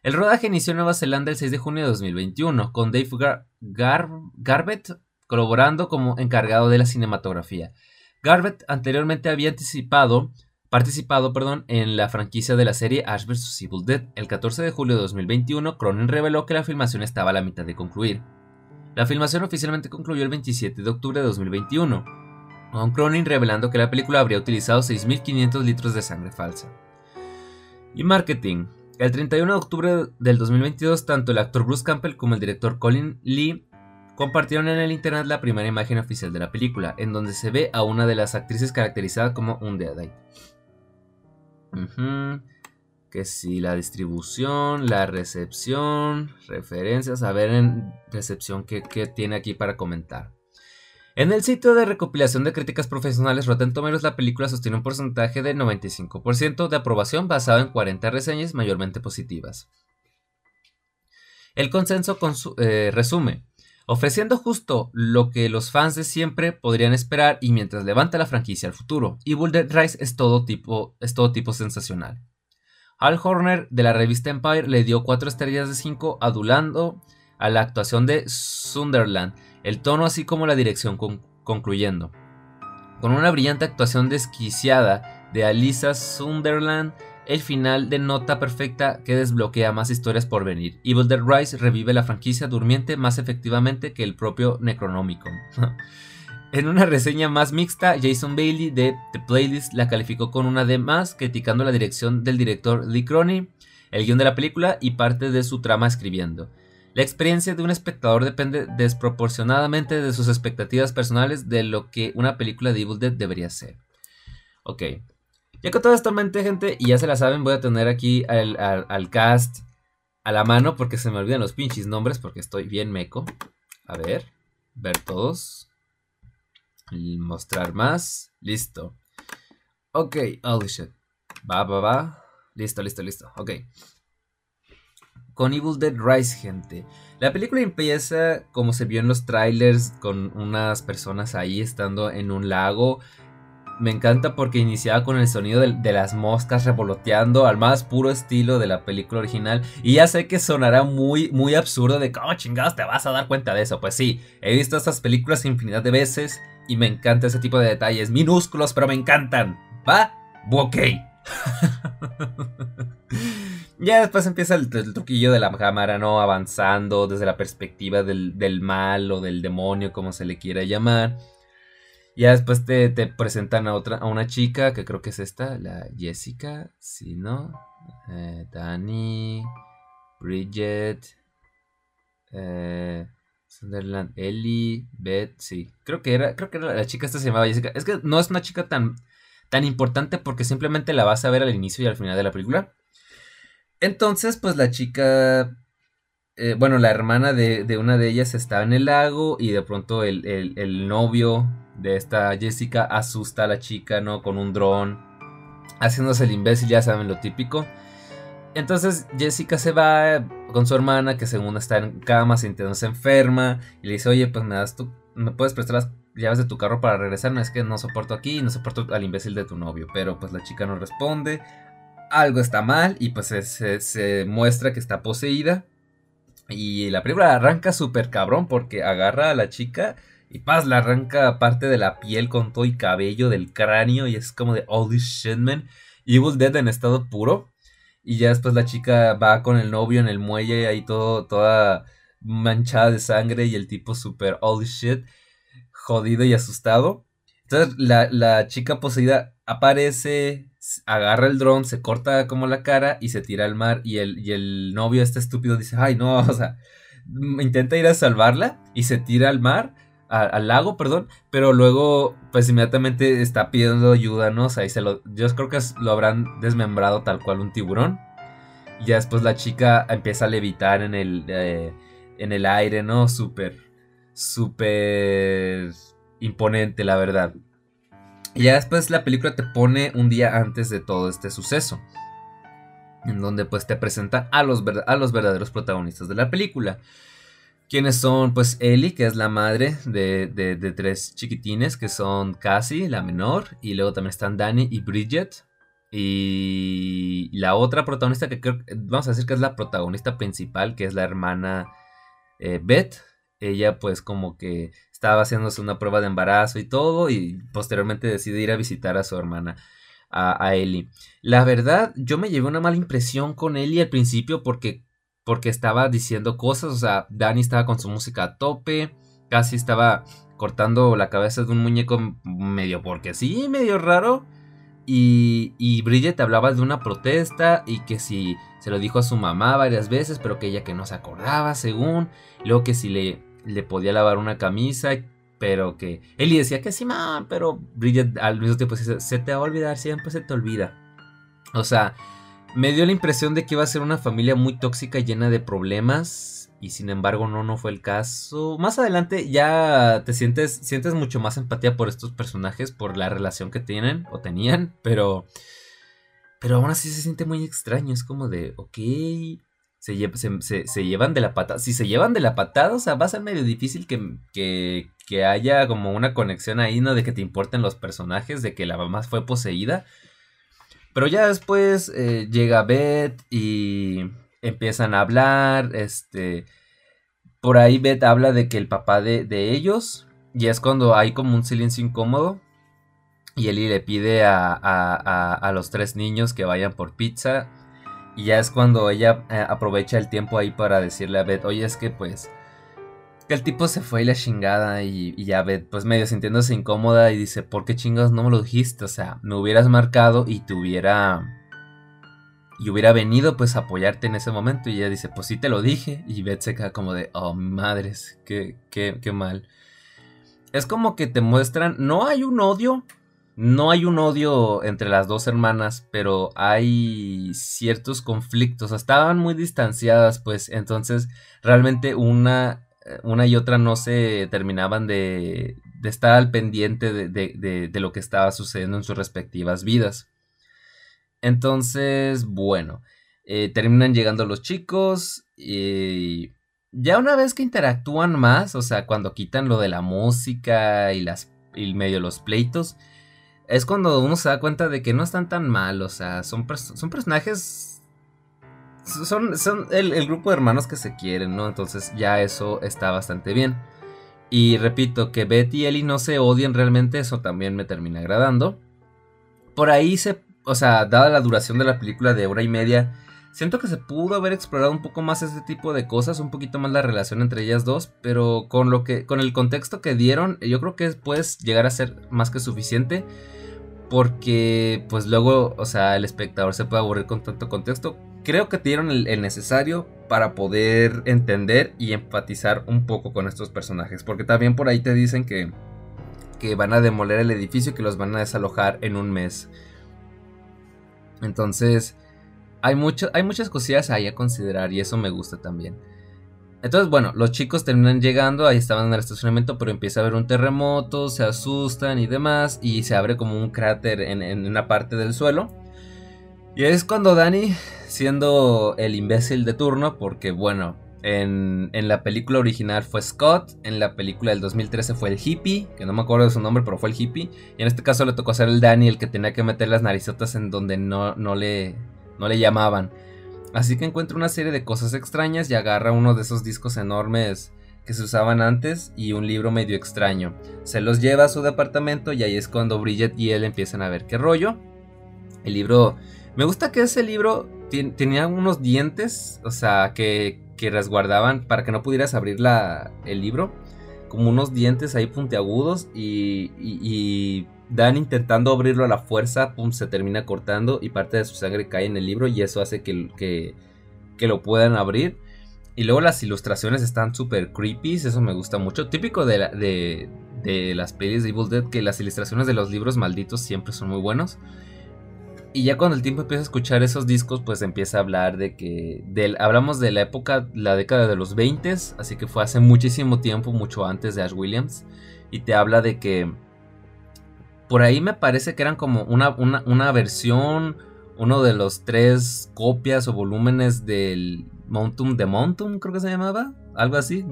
El rodaje inició en Nueva Zelanda el 6 de junio de 2021, con Dave Garbett colaborando como encargado de la cinematografía. Garbett anteriormente había anticipado participado perdón, en la franquicia de la serie Ash vs. Evil Dead. El 14 de julio de 2021, Cronin reveló que la filmación estaba a la mitad de concluir. La filmación oficialmente concluyó el 27 de octubre de 2021, con Cronin revelando que la película habría utilizado 6.500 litros de sangre falsa. Y marketing. El 31 de octubre del 2022, tanto el actor Bruce Campbell como el director Colin Lee compartieron en el internet la primera imagen oficial de la película, en donde se ve a una de las actrices caracterizada como un Deadite. Que si la distribución, la recepción, referencias, a ver en recepción qué, tiene aquí para comentar. En el sitio de recopilación de críticas profesionales Rotten Tomatoes, la película sostiene un porcentaje de 95% de aprobación basado en 40 reseñas mayormente positivas. El consenso eh, resume, ofreciendo justo lo que los fans de siempre podrían esperar y mientras levanta la franquicia al futuro. Evil Dead Rise es todo tipo, es todo tipo sensacional. Al Horner de la revista Empire le dio 4 estrellas de 5 adulando a la actuación de Sunderland, el tono así como la dirección concluyendo. Con una brillante actuación desquiciada de Alisa Sunderland, el final de nota perfecta que desbloquea más historias por venir. Evil Dead Rise revive la franquicia durmiente más efectivamente que el propio Necronomicon. en una reseña más mixta, Jason Bailey de The Playlist la calificó con una D más, criticando la dirección del director Lee Crony, el guion de la película y parte de su trama escribiendo. La experiencia de un espectador depende desproporcionadamente de sus expectativas personales de lo que una película de Evil Dead debería ser. Ok, ya con toda esta mente, gente, y ya se la saben, voy a tener aquí al, cast a la mano porque se me olvidan los pinches nombres porque estoy bien meco. A ver, ver todos. Mostrar más. Listo. Ok, holy shit. Va, va, va. Listo, listo, listo. Ok. Con Evil Dead Rise, gente. La película empieza como se vio en los trailers, con unas personas ahí estando en un lago me encanta porque iniciaba con el sonido de, las moscas revoloteando al más puro estilo de la película original. Y ya sé que sonará muy, muy absurdo de cómo chingados te vas a dar cuenta de eso. Pues sí, he visto estas películas infinidad de veces y me encanta ese tipo de detalles minúsculos, pero me encantan. ¿Va? Ok. ya después empieza el, truquillo de la cámara, ¿no? Avanzando desde la perspectiva del, mal o del demonio, como se le quiera llamar. Ya después te, presentan a otra, a una chica, que creo que es esta, la Jessica, si no, eh, Dani, Bridget, eh, Sunderland, Ellie, Beth, sí, creo que era, creo que la chica esta se llamaba Jessica. Es que no es una chica tan, tan importante porque simplemente la vas a ver al inicio y al final de la película. Entonces, pues la chica eh, bueno, la hermana de, una de ellas estaba en el lago y de pronto el, el, novio de esta Jessica asusta a la chica, ¿no? Con un dron, haciéndose el imbécil, ya saben lo típico. Entonces Jessica se va con su hermana, que según está en cama, sintiéndose enferma, y le dice, oye, pues me das tu ¿me puedes prestar las llaves de tu carro para regresar? No es que no soporto aquí, no soporto al imbécil de tu novio. Pero pues la chica no responde. Algo está mal y pues se, se muestra que está poseída. Y la película arranca súper cabrón porque agarra a la chica y paz, la arranca parte de la piel con todo y cabello del cráneo y es como de holy shit man. Evil Dead en estado puro. Y ya después la chica va con el novio en el muelle ahí todo, toda manchada de sangre y el tipo súper holy shit, jodido y asustado. Entonces la, la chica poseída aparece, agarra el dron, se corta como la cara y se tira al mar. Y el, y el novio, este estúpido, dice, ay no, o sea, intenta ir a salvarla y se tira al mar, al lago, perdón, pero luego pues inmediatamente está pidiendo ayuda, ¿no? O sea, y se lo, yo creo que lo habrán desmembrado tal cual un tiburón. Y ya después la chica empieza a levitar en el, eh, en el aire, ¿no? Súper, súper imponente, la verdad. Y ya después la película te pone un día antes de todo este suceso. En donde pues te presenta a los, a los verdaderos protagonistas de la película. Quienes son pues Ellie, que es la madre de, de, tres chiquitines, que son Cassie, la menor, y luego también están Danny y Bridget. Y la otra protagonista que creo, vamos a decir que es la protagonista principal, que es la hermana eh, Beth. Ella pues como que estaba haciéndose una prueba de embarazo y todo y posteriormente decide ir a visitar a su hermana, a, Ellie. La verdad, yo me llevé una mala impresión con Ellie al principio porque, porque estaba diciendo cosas, o sea, Dani estaba con su música a tope, casi estaba cortando la cabeza de un muñeco medio porque sí, medio raro. Y, y Bridget hablaba de una protesta y que si se lo dijo a su mamá varias veces, pero que ella que no se acordaba, según. Luego que si le le podía lavar una camisa, pero que Eli decía que sí, mamá, pero Bridget al mismo tiempo dice, se te va a olvidar, siempre se te olvida. O sea, me dio la impresión de que iba a ser una familia muy tóxica, llena de problemas, y sin embargo no, no fue el caso. Más adelante ya te sientes, sientes mucho más empatía por estos personajes, por la relación que tienen o tenían, pero... Pero aún así se siente muy extraño, es como de, ok, se, llevan de la patada. Si se llevan de la patada, o sea, va a ser medio difícil que, que, haya como una conexión ahí, ¿no? De que te importen los personajes, de que la mamá fue poseída. Pero ya después eh, llega Beth y empiezan a hablar, este... Por ahí Beth habla de que el papá de, de ellos, y es cuando hay como un silencio incómodo. Y Eli le pide a, a, a los tres niños que vayan por pizza y ya es cuando ella eh, aprovecha el tiempo ahí para decirle a Beth, oye, es que pues que el tipo se fue y la chingada y, ya Beth pues medio sintiéndose incómoda y dice, ¿por qué chingados no me lo dijiste? O sea, me hubieras marcado y te hubiera... Y hubiera venido pues a apoyarte en ese momento y ella dice, pues sí te lo dije. Y Beth se queda como de, oh madres, qué, qué, qué mal. Es como que te muestran, no hay un odio, no hay un odio entre las dos hermanas, pero hay ciertos conflictos. Estaban muy distanciadas, pues. Entonces, realmente una, una y otra no se terminaban de, de estar al pendiente de, de, de, lo que estaba sucediendo en sus respectivas vidas. Entonces, bueno, eh, terminan llegando los chicos y ya una vez que interactúan más, o sea, cuando quitan lo de la música y las y medio los pleitos, es cuando uno se da cuenta de que no están tan mal, o sea, son, son personajes... Son, son el, grupo de hermanos que se quieren, ¿no? Entonces ya eso está bastante bien. Y repito, que Betty y Ellie no se odian realmente, eso también me termina agradando. Por ahí se... O sea, dada la duración de la película de hora y media, siento que se pudo haber explorado un poco más ese tipo de cosas, un poquito más la relación entre ellas dos, pero con lo que con el contexto que dieron, yo creo que puedes llegar a ser más que suficiente porque pues luego, o sea, el espectador se puede aburrir con tanto contexto. Creo que te dieron el, necesario para poder entender y empatizar un poco con estos personajes, porque también por ahí te dicen que, que van a demoler el edificio y que los van a desalojar en un mes. Entonces, hay, mucho, hay muchas cosillas ahí a considerar y eso me gusta también. Entonces, bueno, los chicos terminan llegando, ahí estaban en el estacionamiento, pero empieza a haber un terremoto, se asustan y demás, y se abre como un cráter en, una parte del suelo. Y es cuando Dani, siendo el imbécil de turno, porque bueno, En, la película original fue Scott, en la película del 2013 fue el hippie, que no me acuerdo de su nombre, pero fue el hippie. Y en este caso le tocó ser el Danny, el que tenía que meter las narizotas en donde no, no, le, no le llamaban. Así que encuentra una serie de cosas extrañas y agarra uno de esos discos enormes que se usaban antes y un libro medio extraño. Se los lleva a su departamento y ahí es cuando Bridget y él empiezan a ver qué rollo. El libro... Me gusta que ese libro tenía unos dientes, o sea, que, que resguardaban para que no pudieras abrir la, el libro. Como unos dientes ahí puntiagudos y, y, Dan intentando abrirlo a la fuerza, pum, se termina cortando y parte de su sangre cae en el libro y eso hace que, que, que lo puedan abrir. Y luego las ilustraciones están súper creepy, eso me gusta mucho. Típico de, de, de, las pelis de Evil Dead, que las ilustraciones de los libros malditos siempre son muy buenos. Y ya cuando el tiempo empieza a escuchar esos discos, pues empieza a hablar de que... hablamos de la época, la década de los 20, así que fue hace muchísimo tiempo, mucho antes de Ash Williams. Y te habla de que... Por ahí me parece que eran como una, una, versión, uno de los tres copias o volúmenes del Montum de Montum, creo que se llamaba, algo así.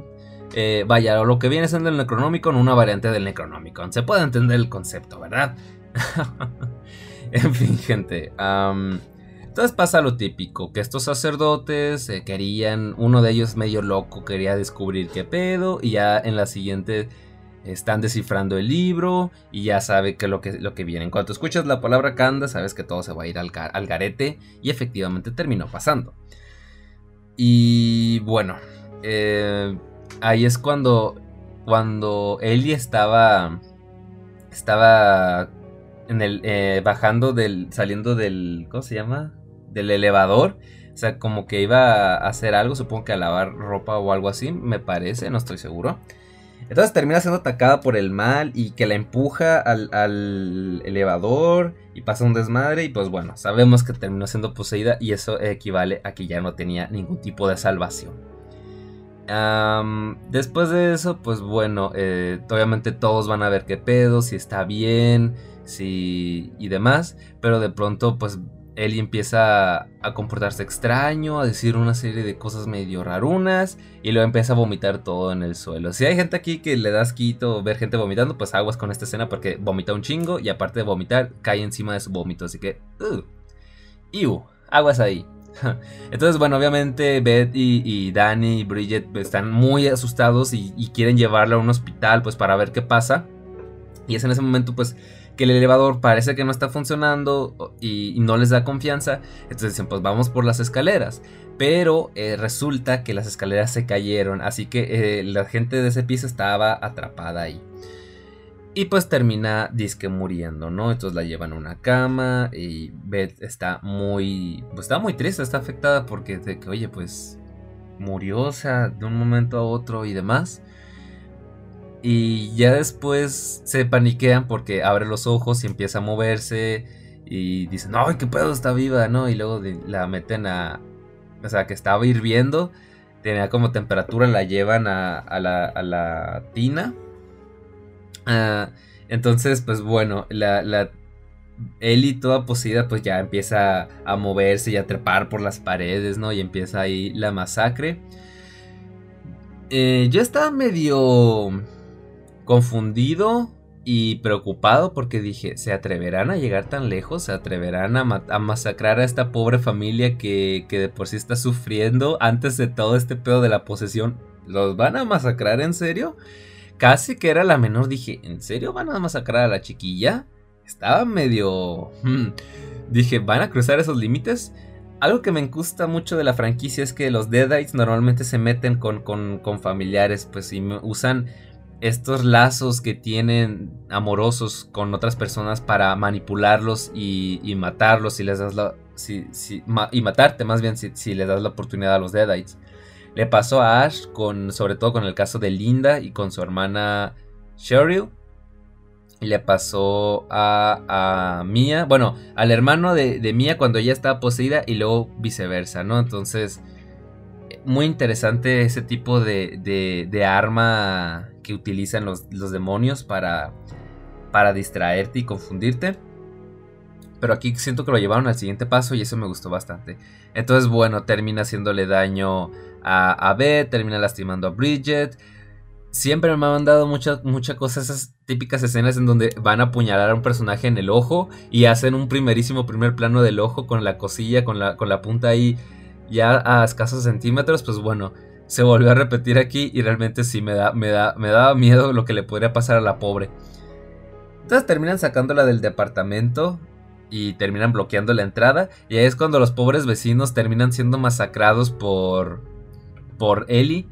Eh, vaya, lo que viene siendo el Necronómico, una variante del Necronómico. Se puede entender el concepto, ¿verdad? En fin, gente. entonces pasa lo típico, que estos sacerdotes eh, querían, uno de ellos medio loco quería descubrir qué pedo y ya en la siguiente están descifrando el libro y ya sabe que lo que, lo que viene. En cuanto escuchas la palabra Kanda, sabes que todo se va a ir al, al garete y efectivamente terminó pasando. Y bueno, eh, ahí es cuando, cuando Ellie estaba, estaba en el eh, bajando del saliendo del ¿cómo se llama? del elevador, o sea, como que iba a hacer algo, supongo que a lavar ropa o algo así, me parece, no estoy seguro. Entonces termina siendo atacada por el mal y que la empuja al, al elevador y pasa un desmadre y pues bueno, sabemos que terminó siendo poseída y eso equivale a que ya no tenía ningún tipo de salvación. después de eso, pues bueno, eh, obviamente todos van a ver qué pedo, si está bien, sí, y demás, pero de pronto pues Ellie empieza a comportarse extraño, a decir una serie de cosas medio rarunas y luego empieza a vomitar todo en el suelo. Si hay gente aquí que le das quito ver gente vomitando, pues aguas con esta escena porque vomita un chingo y aparte de vomitar cae encima de su vómito, así que... Uh, aguas ahí. Entonces, bueno, obviamente Beth y, y Danny y Bridget están muy asustados y, y quieren llevarla a un hospital pues para ver qué pasa. Y es en ese momento pues que el elevador parece que no está funcionando y, no les da confianza. Entonces dicen, pues vamos por las escaleras. Pero eh, resulta que las escaleras se cayeron, así que eh, la gente de ese piso estaba atrapada ahí. Y pues termina disque muriendo, ¿no? Entonces la llevan a una cama y Beth está muy, pues está muy triste, está afectada porque de que, oye, pues murió, o sea, de un momento a otro y demás. Y ya después se paniquean porque abre los ojos y empieza a moverse. Y dicen, ¡ay, qué pedo está viva! ¿no? Y luego la meten a. O sea, que estaba hirviendo. Tenía como temperatura, la llevan a, a, la, tina. Ah, entonces, pues bueno, la, la Ellie toda poseída pues ya empieza a moverse y a trepar por las paredes, ¿no? Y empieza ahí la masacre. Eh, yo estaba medio confundido y preocupado porque dije, ¿se atreverán a llegar tan lejos? ¿Se atreverán a, masacrar a esta pobre familia que, que, de por sí está sufriendo antes de todo este pedo de la posesión? ¿Los van a masacrar en serio? Casi que era la menor, dije, ¿en serio van a masacrar a la chiquilla? Estaba medio... Hmm, dije, ¿van a cruzar esos límites? Algo que me gusta mucho de la franquicia es que los Deadites normalmente se meten con, con, con familiares, pues y usan estos lazos que tienen amorosos con otras personas para manipularlos y, matarlos si les das la, y matarte más bien si, les das la oportunidad a los Deadites. Le pasó a Ash con, sobre todo con el caso de Linda y con su hermana Cheryl. Y le pasó a, a Mia, bueno, al hermano de, de Mia cuando ella estaba poseída y luego viceversa, ¿no? Entonces, muy interesante ese tipo de, de, arma que utilizan los, demonios para, para distraerte y confundirte. Pero aquí siento que lo llevaron al siguiente paso y eso me gustó bastante. Entonces, bueno, termina haciéndole daño a, a Beth, termina lastimando a Bridget. Siempre me han dado muchas muchas cosas, esas típicas escenas en donde van a apuñalar a un personaje en el ojo y hacen un primerísimo primer plano del ojo con la cosilla, con la, con la punta ahí ya a escasos centímetros. Pues bueno, se volvió a repetir aquí y realmente sí me da, me da, me daba miedo lo que le podría pasar a la pobre. Entonces terminan sacándola del departamento y terminan bloqueando la entrada. Y ahí es cuando los pobres vecinos terminan siendo masacrados por, por Ellie.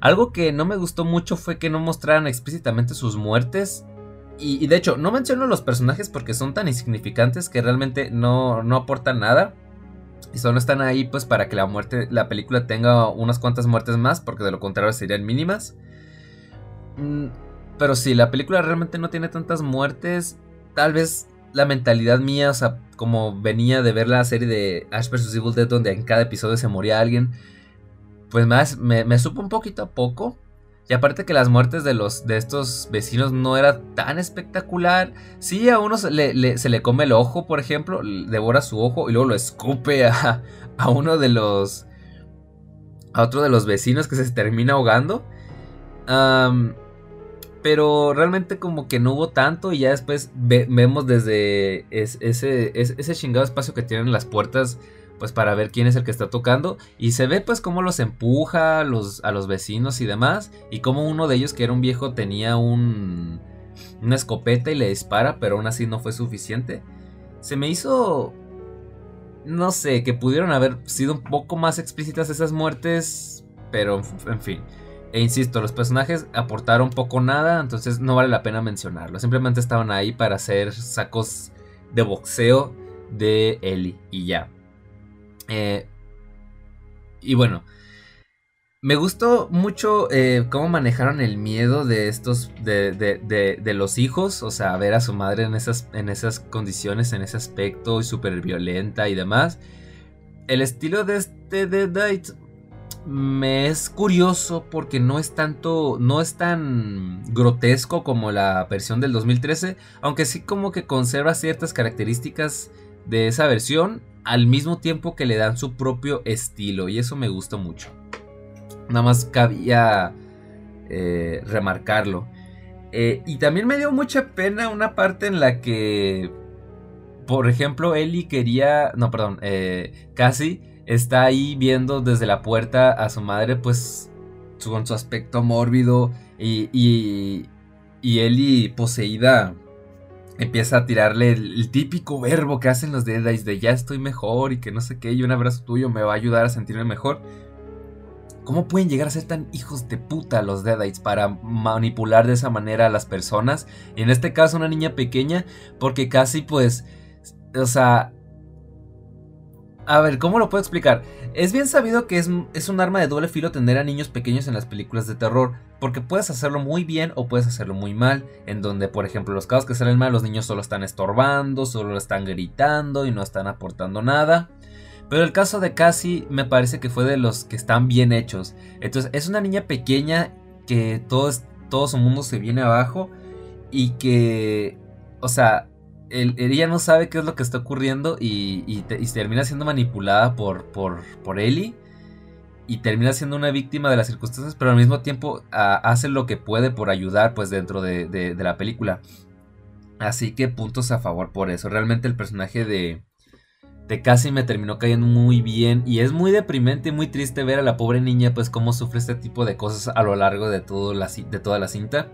Algo que no me gustó mucho fue que no mostraran explícitamente sus muertes. Y, de hecho, no menciono los personajes porque son tan insignificantes que realmente no, no aportan nada. Y solo están ahí pues para que la muerte, la película tenga unas cuantas muertes más, porque de lo contrario serían mínimas. Mm, pero si la película realmente no tiene tantas muertes. Tal vez la mentalidad mía, o sea, como venía de ver la serie de Ash vs. Evil Dead, donde en cada episodio se moría alguien, pues más me, supo un poquito a poco. Y aparte que las muertes de los de estos vecinos no era tan espectacular. Sí, a uno se le, come el ojo, por ejemplo, devora su ojo y luego lo escupe a, a uno de los. a otro de los vecinos que se termina ahogando. pero realmente como que no hubo tanto y ya después vemos desde ese, ese chingado espacio que tienen las puertas pues para ver quién es el que está tocando y se ve pues cómo los empuja a los, a los vecinos y demás y cómo uno de ellos que era un viejo tenía un, una escopeta y le dispara pero aún así no fue suficiente. Se me hizo no sé, que pudieron haber sido un poco más explícitas esas muertes, pero en fin. E insisto, los personajes aportaron poco nada, entonces no vale la pena mencionarlo. Simplemente estaban ahí para hacer sacos de boxeo de Ellie y ya. Eh, y bueno, me gustó mucho eh, cómo manejaron el miedo de estos, de, los hijos, o sea, ver a su madre en esas, en esas condiciones, en ese aspecto, y súper violenta y demás. El estilo de este Dead Night me es curioso porque no es tanto, no es tan grotesco como la versión del 2013, aunque sí como que conserva ciertas características de esa versión al mismo tiempo que le dan su propio estilo y eso me gusta mucho. Nada más cabía eh, remarcarlo. Eh, y también me dio mucha pena una parte en la que, por ejemplo, Ellie quería, no, perdón, eh, casi está ahí viendo desde la puerta a su madre, pues con su aspecto mórbido y, y, y Ellie poseída empieza a tirarle el, típico verbo que hacen los Deadites de ya estoy mejor y que no sé qué, y un abrazo tuyo me va a ayudar a sentirme mejor. ¿Cómo pueden llegar a ser tan hijos de puta los Deadites para manipular de esa manera a las personas? En este caso una niña pequeña, porque casi pues, o sea... A ver, ¿cómo lo puedo explicar? Es bien sabido que es, es un arma de doble filo tener a niños pequeños en las películas de terror, porque puedes hacerlo muy bien o puedes hacerlo muy mal, en donde por ejemplo los casos que salen mal los niños solo están estorbando, solo están gritando y no están aportando nada. Pero el caso de Cassie me parece que fue de los que están bien hechos. Entonces es una niña pequeña que todo, todo su mundo se viene abajo y que, o sea, ella no sabe qué es lo que está ocurriendo y, y, termina siendo manipulada por, por, por Ellie y termina siendo una víctima de las circunstancias, pero al mismo tiempo hace lo que puede por ayudar pues dentro de, la película. Así que puntos a favor por eso. Realmente el personaje de, de Cassie me terminó cayendo muy bien y es muy deprimente y muy triste ver a la pobre niña pues cómo sufre este tipo de cosas a lo largo de, todo la, de toda la cinta.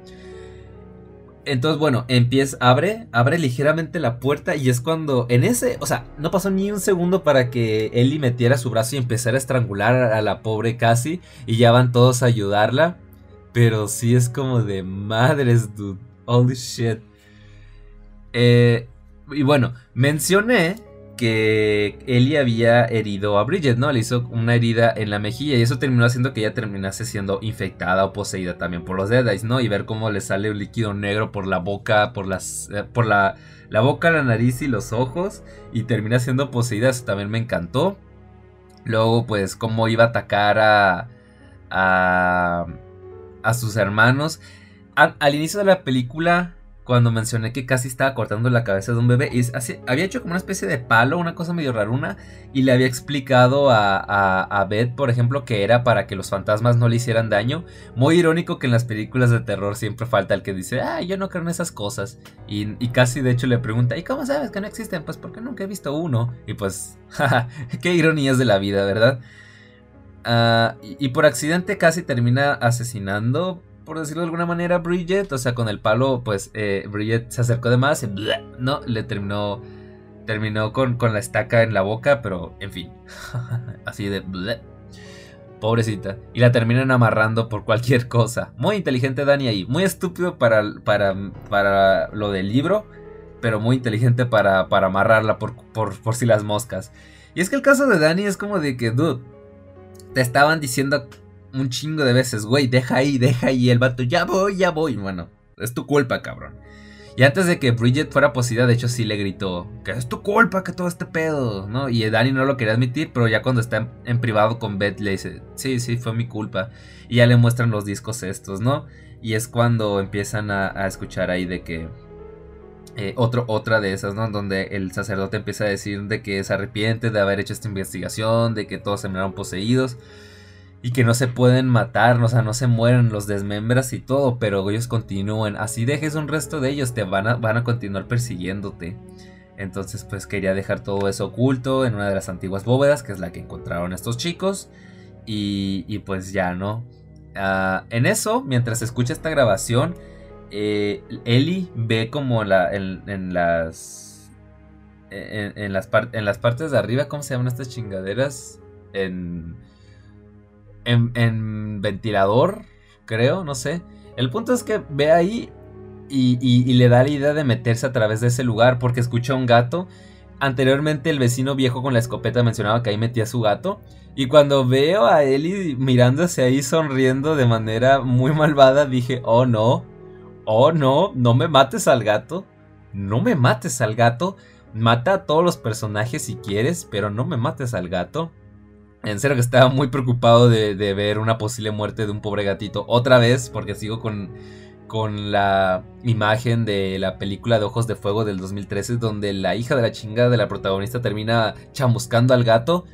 Entonces, bueno, empieza, abre, abre ligeramente la puerta y es cuando, en ese, o sea, no pasó ni un segundo para que Ellie metiera su brazo y empezara a estrangular a la pobre Cassie y ya van todos a ayudarla. Pero sí es como de madres, dude. Holy shit. Eh, y bueno, mencioné que Ellie había herido a Bridget, ¿no? Le hizo una herida en la mejilla y eso terminó haciendo que ella terminase siendo infectada o poseída también por los Deadites, ¿no? Y ver cómo le sale un líquido negro por la boca, por las eh, por la, la boca, la nariz y los ojos y termina siendo poseída, eso también me encantó. Luego, pues, cómo iba a atacar a, a, a sus hermanos. al inicio de la película cuando mencioné que casi estaba cortando la cabeza de un bebé. Y así, había hecho como una especie de palo, una cosa medio raruna. Y le había explicado a, a, Beth, por ejemplo, que era para que los fantasmas no le hicieran daño. Muy irónico que en las películas de terror siempre falta el que dice, ah, yo no creo en esas cosas. Y, casi de hecho le pregunta, ¿y cómo sabes que no existen? Pues porque nunca he visto uno. Y pues, qué ironías de la vida, ¿verdad? Ah, y por accidente casi termina asesinando por decirlo de alguna manera, Bridget. O sea, con el palo, pues eh, Bridget se acercó de más no, le terminó. Terminó con, con, la estaca en la boca, pero en fin. Así de. Pobrecita. Y la terminan amarrando por cualquier cosa. Muy inteligente Dani ahí. Muy estúpido para, para, para lo del libro. Pero muy inteligente para, para amarrarla por, por, por si las moscas. Y es que el caso de Dani es como de que, dude, te estaban diciendo un chingo de veces, güey, deja ahí, deja ahí. El vato, ya voy, ya voy. Bueno, es tu culpa, cabrón. Y antes de que Bridget fuera poseída, de hecho sí le gritó, que es tu culpa que todo este pedo, ¿no? Y Dani no lo quería admitir, pero ya cuando está en, privado con Beth le dice, sí, sí, fue mi culpa. Y ya le muestran los discos estos, ¿no? Y es cuando empiezan a, escuchar ahí de que... Eh, otro, otra de esas, ¿no? Donde el sacerdote empieza a decir de que se arrepiente de haber hecho esta investigación, de que todos se miraron poseídos y que no se pueden matar, o sea, no se mueren, los desmembras y todo, pero ellos continúan. Así dejes un resto de ellos, te van a, van a continuar persiguiéndote. Entonces, pues quería dejar todo eso oculto en una de las antiguas bóvedas, que es la que encontraron estos chicos. Y, pues ya, ¿no? Ah, en eso, mientras escucha esta grabación, eh, Eli ve como la, en, las. En, en, las en las partes de arriba, ¿cómo se llaman estas chingaderas? En en, ventilador, creo, no sé. El punto es que ve ahí y, le da la idea de meterse a través de ese lugar porque escucha un gato. Anteriormente el vecino viejo con la escopeta mencionaba que ahí metía su gato. Y cuando veo a Eli mirándose ahí sonriendo de manera muy malvada, dije, oh no, oh no, no me mates al gato, no me mates al gato, mata a todos los personajes si quieres, pero no me mates al gato. En serio que estaba muy preocupado de, ver una posible muerte de un pobre gatito otra vez, porque sigo con, con la imagen de la película de Ojos de Fuego del 2013, donde la hija de la chingada de la protagonista termina chamuscando al gato.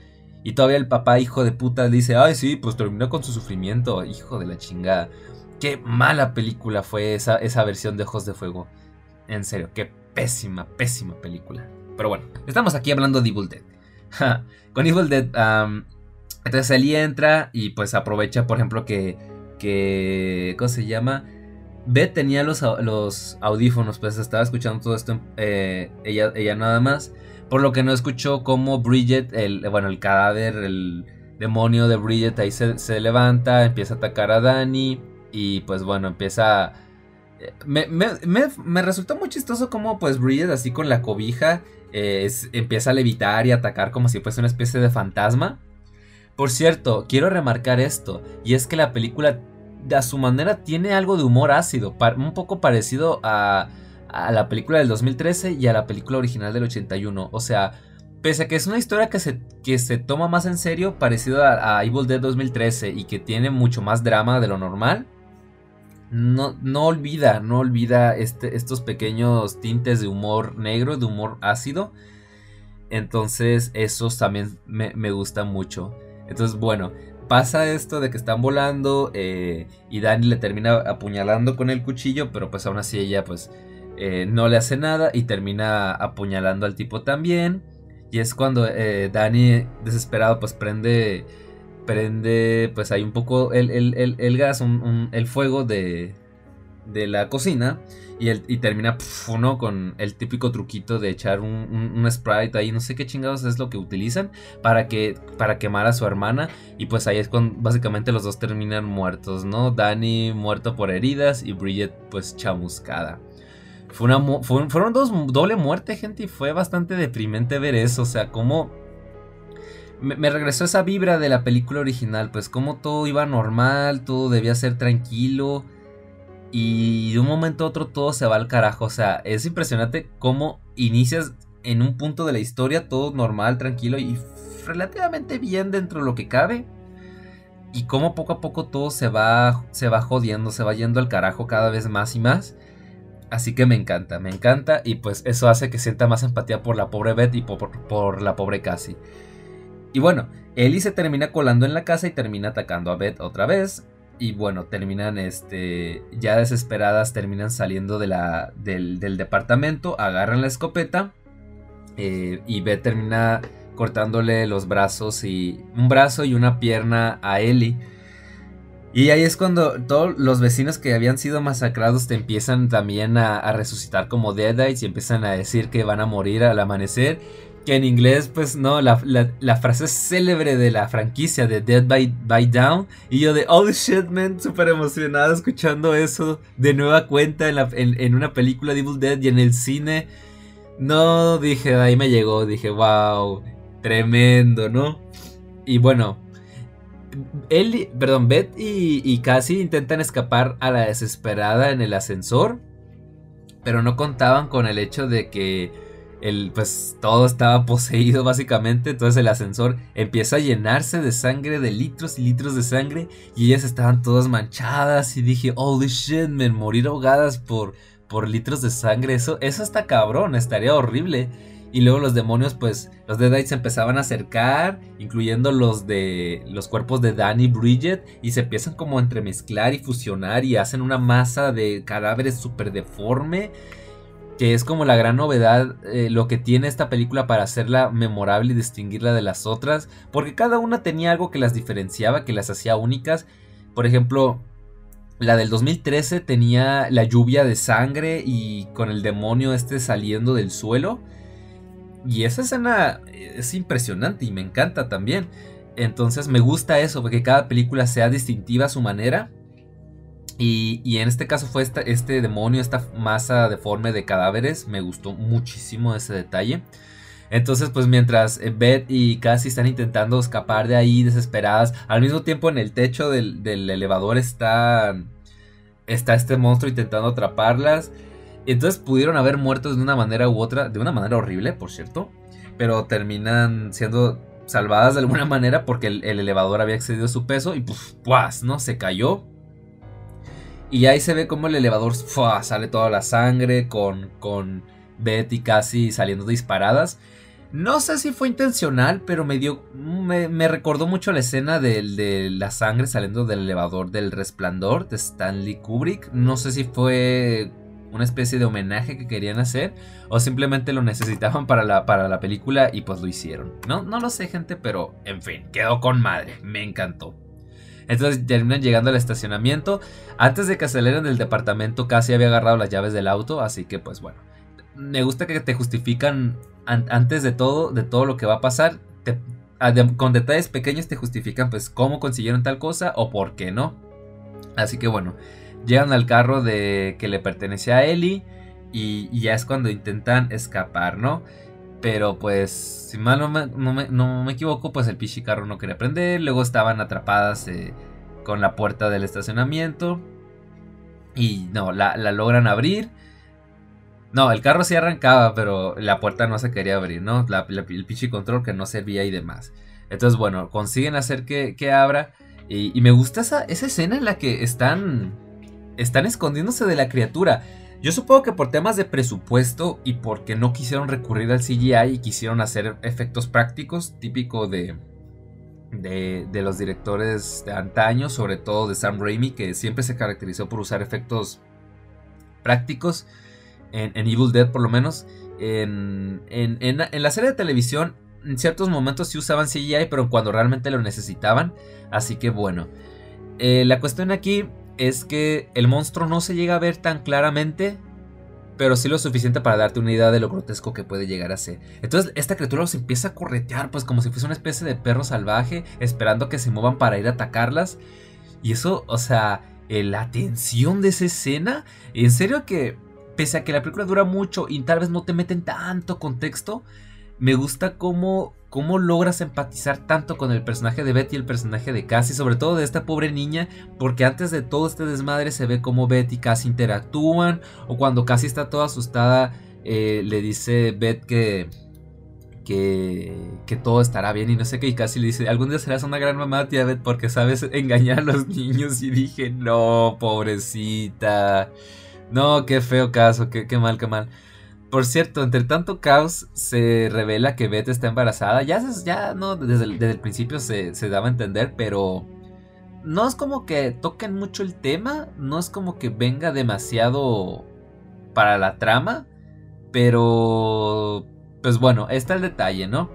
Y todavía el papá, hijo de puta, dice, ay sí, pues terminó con su sufrimiento, hijo de la chingada. Qué mala película fue esa, esa versión de Ojos de Fuego. En serio, qué pésima, pésima película. Pero bueno, estamos aquí hablando de Evil Dead. con Evil Dead, entonces Eli entra y pues aprovecha, por ejemplo, que, que ¿cómo se llama? Beth tenía los, los audífonos, pues estaba escuchando todo esto, eh, ella, ella nada más, por lo que no escuchó cómo Bridget, el, bueno, el cadáver, el demonio de Bridget ahí se, levanta, empieza a atacar a Danny y pues bueno, empieza... Eh, me, me, resultó muy chistoso como pues Bridget así con la cobija eh, empieza a levitar y atacar como si fuese una especie de fantasma. Por cierto, quiero remarcar esto, y es que la película a su manera tiene algo de humor ácido, un poco parecido a, la película del 2013 y a la película original del 81. O sea, pese a que es una historia que se, que se toma más en serio, parecido a, Evil Dead 2013 y que tiene mucho más drama de lo normal, no, no olvida, no olvida este, estos pequeños tintes de humor negro, de humor ácido. Entonces, esos también me, me gustan mucho. Entonces, bueno, pasa esto de que están volando eh, y Dani le termina apuñalando con el cuchillo, pero pues aún así ella pues eh, no le hace nada y termina apuñalando al tipo también. Y es cuando eh, Dani desesperado pues prende, prende pues hay un poco el, el, gas, el fuego de, de la cocina y, y termina uno con el típico truquito de echar un, sprite ahí, no sé qué chingados es lo que utilizan para, que, para quemar a su hermana. Y pues ahí es cuando básicamente los dos terminan muertos, ¿no? Danny muerto por heridas y Bridget pues chamuscada. Fue una, fueron dos doble muerte, gente, y fue bastante deprimente ver eso. O sea, como me, me, regresó esa vibra de la película original, pues como todo iba normal, todo debía ser tranquilo. Y de un momento a otro todo se va al carajo. O sea, es impresionante cómo inicias en un punto de la historia todo normal, tranquilo y relativamente bien dentro de lo que cabe. Y cómo poco a poco todo se va, se va jodiendo, se va yendo al carajo cada vez más y más. Así que me encanta, me encanta y pues eso hace que sienta más empatía por la pobre Beth y por, la pobre Cassie. Y bueno, Ellie se termina colando en la casa y termina atacando a Beth otra vez. Y bueno, terminan este, ya desesperadas, terminan saliendo de la, del, departamento, agarran la escopeta eh, y Beth termina cortándole los brazos y un brazo y una pierna a Ellie. Y ahí es cuando todos los vecinos que habían sido masacrados te empiezan también a, resucitar como Deadites y empiezan a decir que van a morir al amanecer. Que en inglés, pues no, la, frase célebre de la franquicia de Dead by, by Down. Y yo de, oh shit, man, súper emocionado escuchando eso de nueva cuenta en, en una película de Evil Dead y en el cine. No, dije, ahí me llegó, dije, wow, tremendo, ¿no? Y bueno, él, perdón, Beth y, y Cassie intentan escapar a la desesperada en el ascensor, pero no contaban con el hecho de que el, pues todo estaba poseído básicamente, entonces el ascensor empieza a llenarse de sangre, de litros y litros de sangre, y ellas estaban todas manchadas y dije, holy shit, men, morir ahogadas por, por litros de sangre, eso, eso está cabrón, estaría horrible. Y luego los demonios, pues, los Deadites se empezaban a acercar, incluyendo los de los cuerpos de Danny y Bridget, y se empiezan como a entremezclar y fusionar y hacen una masa de cadáveres súper deforme. Que es como la gran novedad, eh, lo que tiene esta película para hacerla memorable y distinguirla de las otras. Porque cada una tenía algo que las diferenciaba, que las hacía únicas. Por ejemplo, la del 2013 tenía la lluvia de sangre y con el demonio este saliendo del suelo. Y esa escena es impresionante y me encanta también. Entonces me gusta eso, porque cada película sea distintiva a su manera. Y, en este caso fue este demonio, esta masa deforme de cadáveres. Me gustó muchísimo ese detalle. Entonces, pues mientras eh, Beth y Cassie están intentando escapar de ahí desesperadas, al mismo tiempo en el techo del, del elevador está, está este monstruo intentando atraparlas. Entonces pudieron haber muerto de una manera u otra, de una manera horrible, por cierto, pero terminan siendo salvadas de alguna manera porque el, elevador había excedido su peso y pues, ¿no? Se cayó. Y ahí se ve como el elevador sale toda la sangre con, con Betty casi saliendo disparadas. No sé si fue intencional, pero me dio. Me, recordó mucho la escena de, de, la sangre saliendo del elevador del resplandor de Stanley Kubrick. No sé si fue una especie de homenaje que querían hacer o simplemente lo necesitaban para la, para la película y pues lo hicieron. No, no lo sé gente, pero en fin, quedó con madre, me encantó. Entonces terminan llegando al estacionamiento. Antes de que aceleren del departamento casi había agarrado las llaves del auto, así que pues bueno. Me gusta que te justifican antes de todo, de todo lo que va a pasar. con detalles pequeños te justifican pues cómo consiguieron tal cosa o por qué no. Así que bueno, Llegan al carro de que le pertenece a Ellie y, ya es cuando intentan escapar, ¿no? Pero pues, si mal no me, equivoco, pues el pichi carro no quería prender. Luego estaban atrapadas eh, con la puerta del estacionamiento. Y no, la, logran abrir. No, el carro sí arrancaba, pero la puerta no se quería abrir, ¿no? el pichi control que no servía y demás. Entonces, bueno, consiguen hacer que, abra. Y, y, me gusta esa, esa escena en la que están están escondiéndose de la criatura. Yo supongo que por temas de presupuesto y porque no quisieron recurrir al CGI y quisieron hacer efectos prácticos, típico de, de, los directores de antaño, sobre todo de Sam Raimi, que siempre se caracterizó por usar efectos prácticos, en, Evil Dead por lo menos. En, la serie de televisión, en ciertos momentos sí usaban CGI, pero cuando realmente lo necesitaban. Así que bueno, eh, la cuestión aquí es que el monstruo no se llega a ver tan claramente, pero sí lo suficiente para darte una idea de lo grotesco que puede llegar a ser. Entonces esta criatura los empieza a corretear, pues como si fuese una especie de perro salvaje, esperando que se muevan para ir a atacarlas. Y eso, o sea, eh, la tensión de esa escena, en serio que, pese a que la película dura mucho y tal vez no te meten tanto contexto, me gusta cómo cómo logras empatizar tanto con el personaje de Betty y el personaje de Cassie, sobre todo de esta pobre niña, porque antes de todo este desmadre se ve cómo Betty y Cassie interactúan, o cuando Cassie está toda asustada, eh, le dice Beth que, que, todo estará bien y no sé qué, y Cassie le dice, algún día serás una gran mamá, tía Beth, porque sabes engañar a los niños, y dije, no, pobrecita. No, qué feo caso, qué, qué mal, qué mal. Por cierto, entre tanto caos se revela que Beth está embarazada. Ya, no, desde el, principio se, daba a entender, pero no es como que toquen mucho el tema, no es como que venga demasiado para la trama, pero pues bueno, está el detalle, ¿no?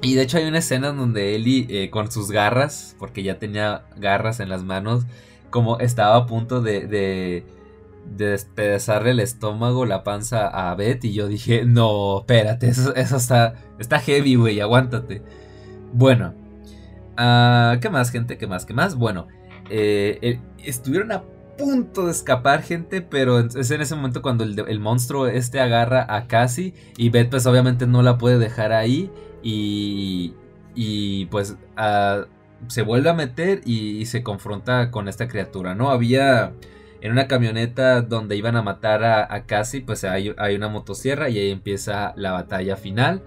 Y de hecho hay una escena donde Ellie eh, con sus garras, porque ya tenía garras en las manos, como estaba a punto de, despedazarle el estómago, la panza a Beth. Y yo dije, no, espérate, eso, está, está heavy, güey, aguántate. Bueno, uh, ¿qué más, gente? ¿Qué más? ¿Qué más? Bueno, eh, estuvieron a punto de escapar, gente, pero es en ese momento cuando el, monstruo este agarra a Cassie y Beth pues obviamente no la puede dejar ahí y, y pues ah, se vuelve a meter y, se confronta con esta criatura, ¿no? Había en una camioneta donde iban a matar a, Cassie, pues hay, una motosierra y ahí empieza la batalla final.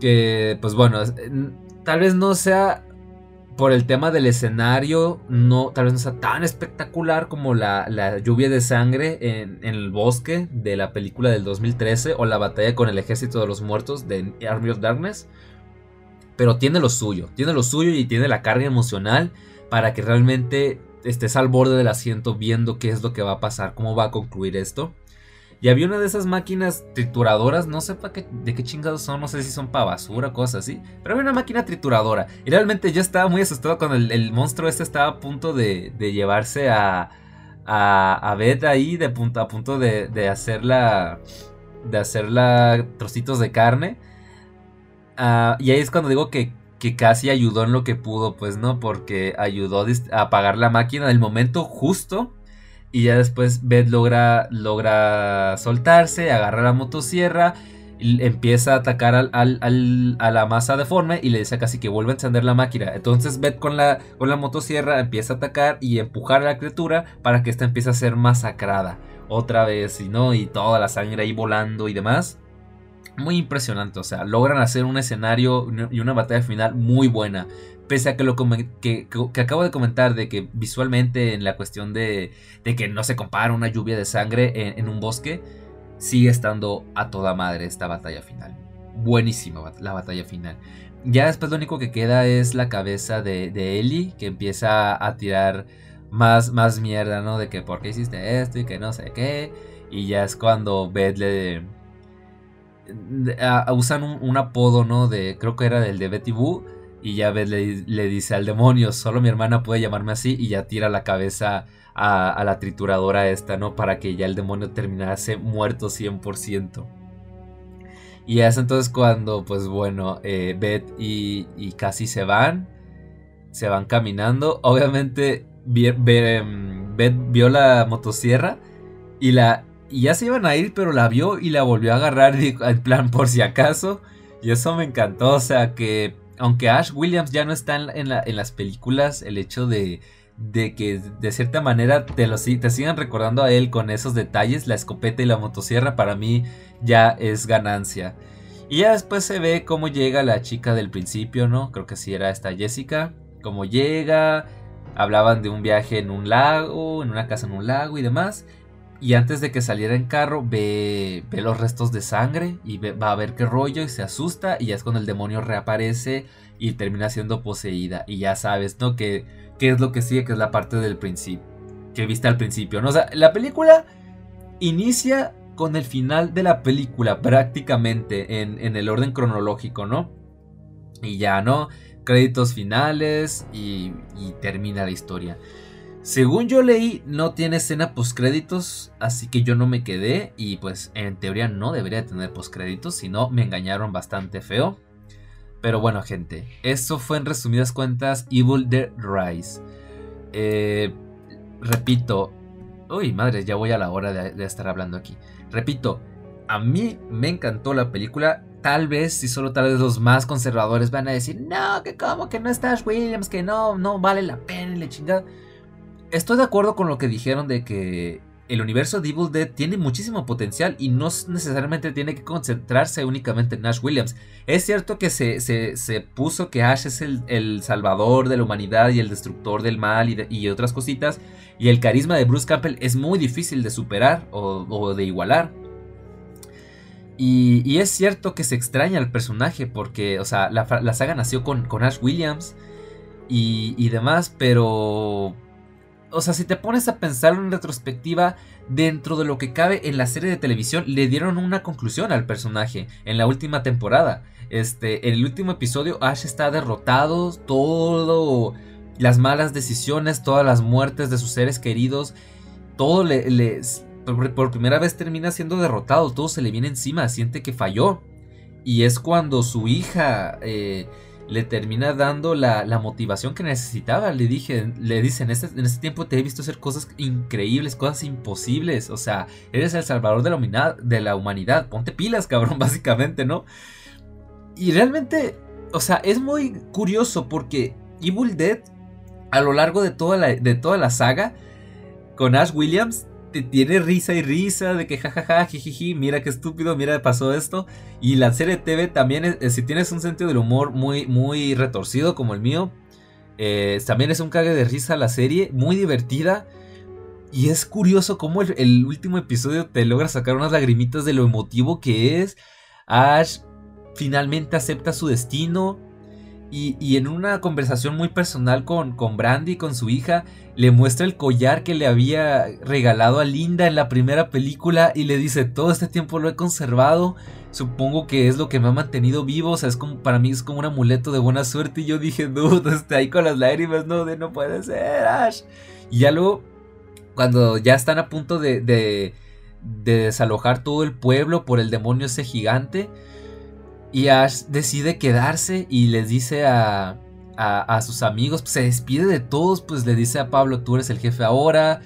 Que pues bueno, tal vez no sea por el tema del escenario, no, tal vez no sea tan espectacular como la, lluvia de sangre en, el bosque de la película del 2013 o la batalla con el ejército de los muertos de Army of Darkness. Pero tiene lo suyo, tiene lo suyo y tiene la carga emocional para que realmente estés al borde del asiento viendo qué es lo que va a pasar, cómo va a concluir esto. Y había una de esas máquinas trituradoras, no sé qué, de qué chingados son, no sé si son para basura, cosas así. Pero había una máquina trituradora. Y realmente yo estaba muy asustado cuando el, monstruo este estaba a punto de, llevarse a, a, a, ahí, de punto, a punto de, de hacerla, de hacerla trocitos de carne. Ah, y ahí es cuando digo que, que casi ayudó en lo que pudo, pues no, porque ayudó a apagar la máquina en el momento justo y ya después Beth logra, logra soltarse, agarra la motosierra, empieza a atacar al, a la masa deforme y le dice casi que vuelve a encender la máquina. Entonces Beth con la, con la motosierra empieza a atacar y empujar a la criatura para que ésta empiece a ser masacrada. Otra vez, y no, y toda la sangre ahí volando y demás. Muy impresionante, o sea, logran hacer un escenario y una batalla final muy buena pese a que lo que, acabo de comentar de que visualmente en la cuestión de, de que no se compara una lluvia de sangre en, un bosque, sigue estando a toda madre esta batalla final. Buenísima la batalla final. Ya después lo único que queda es la cabeza de, de Ellie que empieza a tirar más, más mierda, ¿no? De que por qué hiciste esto y que no sé qué. Y ya es cuando Beth le... usan un, apodo, ¿no? De, creo que era del de Betty Boo y ya ves, le, dice al demonio, solo mi hermana puede llamarme así y ya tira la cabeza a, la trituradora esta, ¿no? Para que ya el demonio terminase muerto 100%. Y es entonces cuando, pues bueno, eh, Beth y, y casi se van, se van caminando. Obviamente, em, Beth vio la motosierra y la... Y ya se iban a ir, pero la vio y la volvió a agarrar en plan por si acaso. Y eso me encantó, o sea que aunque Ash Williams ya no está en, las películas, el hecho de, que de cierta manera te, lo, te sigan recordando a él con esos detalles, la escopeta y la motosierra para mí ya es ganancia. Y ya después se ve cómo llega la chica del principio, ¿no? Creo que sí era esta Jessica. Cómo llega, hablaban de un viaje en un lago, en una casa en un lago y demás. Y antes de que saliera en carro, ve, ve los restos de sangre y va a ver qué rollo y se asusta. Y ya es cuando el demonio reaparece y termina siendo poseída. Y ya sabes, ¿no? Que, qué es lo que sigue, que es la parte del principio. Que viste al principio, ¿no? O sea, la película inicia con el final de la película prácticamente en, en el orden cronológico, ¿no? Y ya, ¿no? Créditos finales y termina la historia. Según yo leí, no tiene escena postcréditos, así que yo no me quedé y pues en teoría no debería tener postcréditos, si no me engañaron bastante feo. Pero bueno gente, eso fue en resumidas cuentas Evil Dead Rise. Eh, repito, uy madre, ya voy a la hora de, de estar hablando aquí. Repito, a mí me encantó la película, tal vez, si solo tal vez los más conservadores van a decir, no, que como que no estás Williams, que no, no vale la pena y le chingada. Estoy de acuerdo con lo que dijeron de que el universo de Dead tiene muchísimo potencial y no necesariamente tiene que concentrarse únicamente en Ash Williams. Es cierto que se, puso que Ash es el, salvador de la humanidad y el destructor del mal y, otras cositas, y el carisma de Bruce Campbell es muy difícil de superar o, de igualar. Y, es cierto que se extraña al personaje porque, o sea, la, saga nació con, con Ash Williams y, y demás, pero o sea, si te pones a pensarlo en retrospectiva, dentro de lo que cabe en la serie de televisión, le dieron una conclusión al personaje en la última temporada. Este, en el último episodio, Ash está derrotado, todo, las malas decisiones, todas las muertes de sus seres queridos, todo le, por, primera vez termina siendo derrotado, todo se le viene encima, siente que falló. Y es cuando su hija eh, le termina dando la, motivación que necesitaba. Le dije, le dice, en este, en este tiempo te he visto hacer cosas increíbles, cosas imposibles. O sea, eres el salvador de la, humanidad, de la humanidad. Ponte pilas, cabrón, básicamente, ¿no? Y realmente, o sea, es muy curioso porque Evil Dead, a lo largo de toda la, de toda la saga, con Ash Williams, tiene risa y risa de que jajaja, jijiji, mira qué estúpido, mira, pasó esto. Y la serie TV también, si tienes un sentido del humor muy, muy retorcido como el mío, eh, también es un cague de risa la serie, muy divertida. Y es curioso cómo el, último episodio te logra sacar unas lagrimitas de lo emotivo que es. Ash finalmente acepta su destino. Y, en una conversación muy personal con, con Brandy, con su hija, le muestra el collar que le había regalado a Linda en la primera película y le dice, todo este tiempo lo he conservado, supongo que es lo que me ha mantenido vivo, o sea, es como, para mí es como un amuleto de buena suerte y yo dije, dude, está ahí con las lágrimas, no, de no puede ser, Ash. Y ya luego, cuando ya están a punto de, de, de desalojar todo el pueblo por el demonio ese gigante, y Ash decide quedarse y les dice a, a, sus amigos, pues, se despide de todos, pues le dice a Pablo, tú eres el jefe ahora,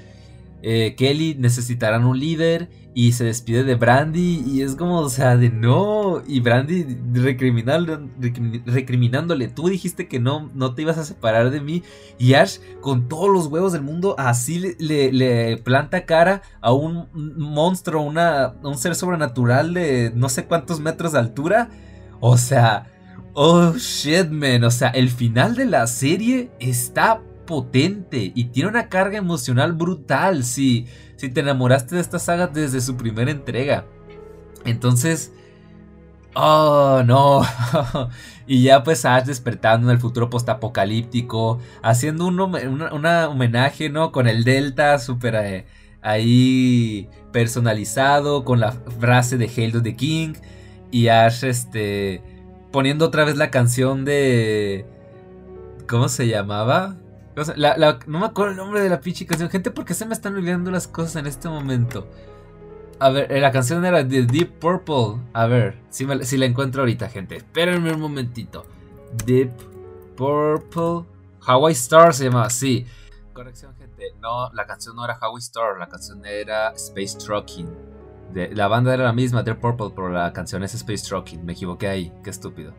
eh, Kelly necesitarán un líder y se despide de Brandy y es como, o sea, de no, y Brandy recriminándole, tú dijiste que no, no te ibas a separar de mí y Ash con todos los huevos del mundo así le, planta cara a un monstruo, una, un ser sobrenatural de no sé cuántos metros de altura, o sea... Oh shit, man. O sea, el final de la serie está potente y tiene una carga emocional brutal si, si te enamoraste de esta saga desde su primera entrega. Entonces, oh no. y ya pues Ash despertando en el futuro postapocalíptico, haciendo un, homenaje, ¿no? Con el Delta súper eh, ahí personalizado, con la frase de Hail to the King. Y Ash, este poniendo otra vez la canción de... ¿Cómo se llamaba? no me acuerdo el nombre de la pinche canción. Gente, ¿por qué se me están olvidando las cosas en este momento? A ver, eh, la canción era de Deep Purple. A ver, si, si la encuentro ahorita, gente. Espérenme un momentito. Deep Purple. Hawaii Star se llamaba, sí. Corrección, gente. No, la canción no era Hawaii Star. La canción era Space Trucking la banda era la misma, Deep Purple, pero la canción es Space Trucking. Me equivoqué ahí, qué estúpido.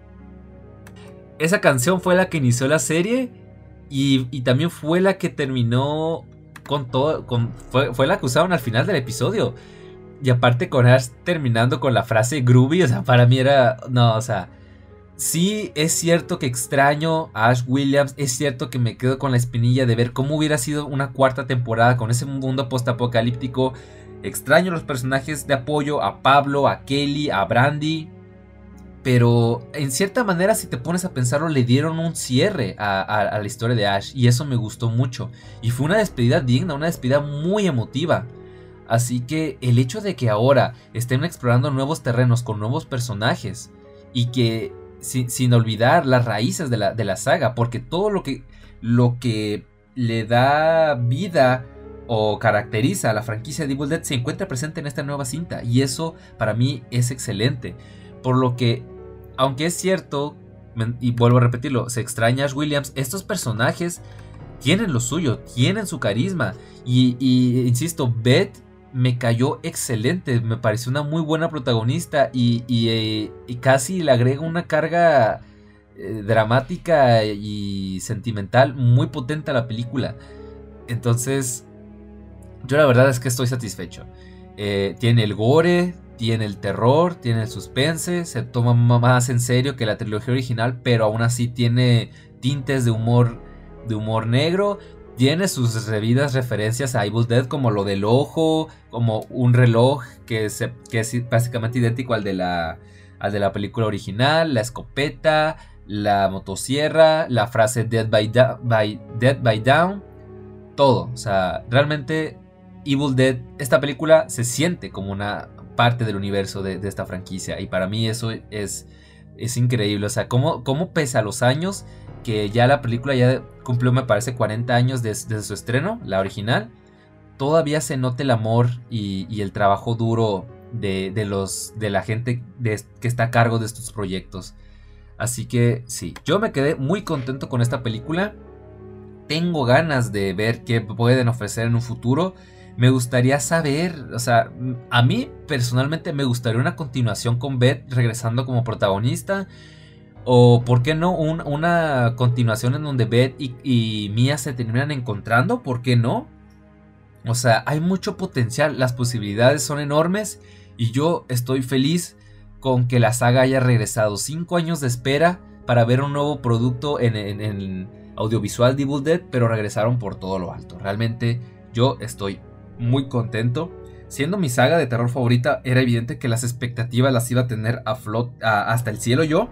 Esa canción fue la que inició la serie y, también fue la que terminó con todo. Fue, la que usaron al final del episodio. Y aparte con Ash terminando con la frase groovy, o sea, para mí era. No, o sea. Sí, es cierto que extraño a Ash Williams, es cierto que me quedo con la espinilla de ver cómo hubiera sido una cuarta temporada con ese mundo postapocalíptico Extraño los personajes de apoyo, a Pablo, a Kelly, a Brandy. Pero en cierta manera, si te pones a pensarlo, le dieron un cierre a, la historia de Ash. Y eso me gustó mucho. Y fue una despedida digna, una despedida muy emotiva. Así que el hecho de que ahora estén explorando nuevos terrenos con nuevos personajes. Y que sin, olvidar las raíces de la, de la, saga. Porque todo lo que, lo que le da vida o caracteriza a la franquicia de Evil Dead se encuentra presente en esta nueva cinta y eso para mí es excelente. Por lo que, aunque es cierto, y vuelvo a repetirlo, se extraña Ash Williams, estos personajes tienen lo suyo, tienen su carisma y, insisto, Beth me cayó excelente, me pareció una muy buena protagonista y, eh, casi le agrega una carga eh, dramática y sentimental muy potente a la película. Entonces, yo la verdad es que estoy satisfecho. Eh, tiene el gore, tiene el terror, tiene el suspense, se toma más en serio que la trilogía original, pero aún así tiene tintes de humor, de humor negro. Tiene sus debidas referencias a Evil Dead como lo del ojo, como un reloj que, que es básicamente idéntico al de, la, al de la película original, la escopeta, la motosierra, la frase Dead by, by, Dead by Down, todo. O sea, realmente Evil Dead, esta película se siente como una parte del universo de, esta franquicia. Y para mí eso es, es increíble. O sea, cómo, cómo pese a los años que ya la película ya cumplió, me parece, 40 años desde, su estreno, la original, todavía se nota el amor y, el trabajo duro de, los, de la gente que está a cargo de estos proyectos. Así que sí, yo me quedé muy contento con esta película. Tengo ganas de ver qué pueden ofrecer en un futuro. Me gustaría saber, o sea, a mí personalmente me gustaría una continuación con Beth regresando como protagonista. O, ¿por qué no? una continuación en donde Beth y, y Mia se terminan encontrando. ¿Por qué no? O sea, hay mucho potencial. Las posibilidades son enormes. Y yo estoy feliz con que la saga haya regresado. Cinco años de espera para ver un nuevo producto en, audiovisual de Dead, pero regresaron por todo lo alto. Realmente yo estoy muy contento. Siendo mi saga de terror favorita, era evidente que las expectativas las iba a tener a flot, hasta el cielo yo,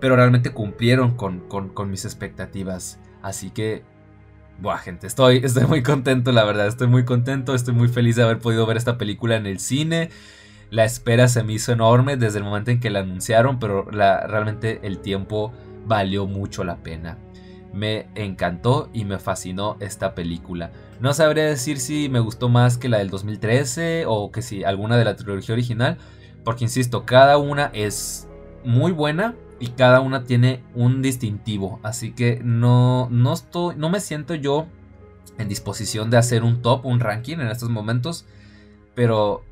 pero realmente cumplieron con, con, mis expectativas. Así que, buah, gente, estoy, estoy muy contento, la verdad, estoy muy contento, estoy muy feliz de haber podido ver esta película en el cine. La espera se me hizo enorme desde el momento en que la anunciaron, pero la, realmente el tiempo valió mucho la pena. Me encantó y me fascinó esta película. No sabría decir si me gustó más que la del 2013 o que si alguna de la trilogía original, porque insisto, cada una es muy buena y cada una tiene un distintivo, así que no no estoy no me siento yo en disposición de hacer un top, un ranking en estos momentos, pero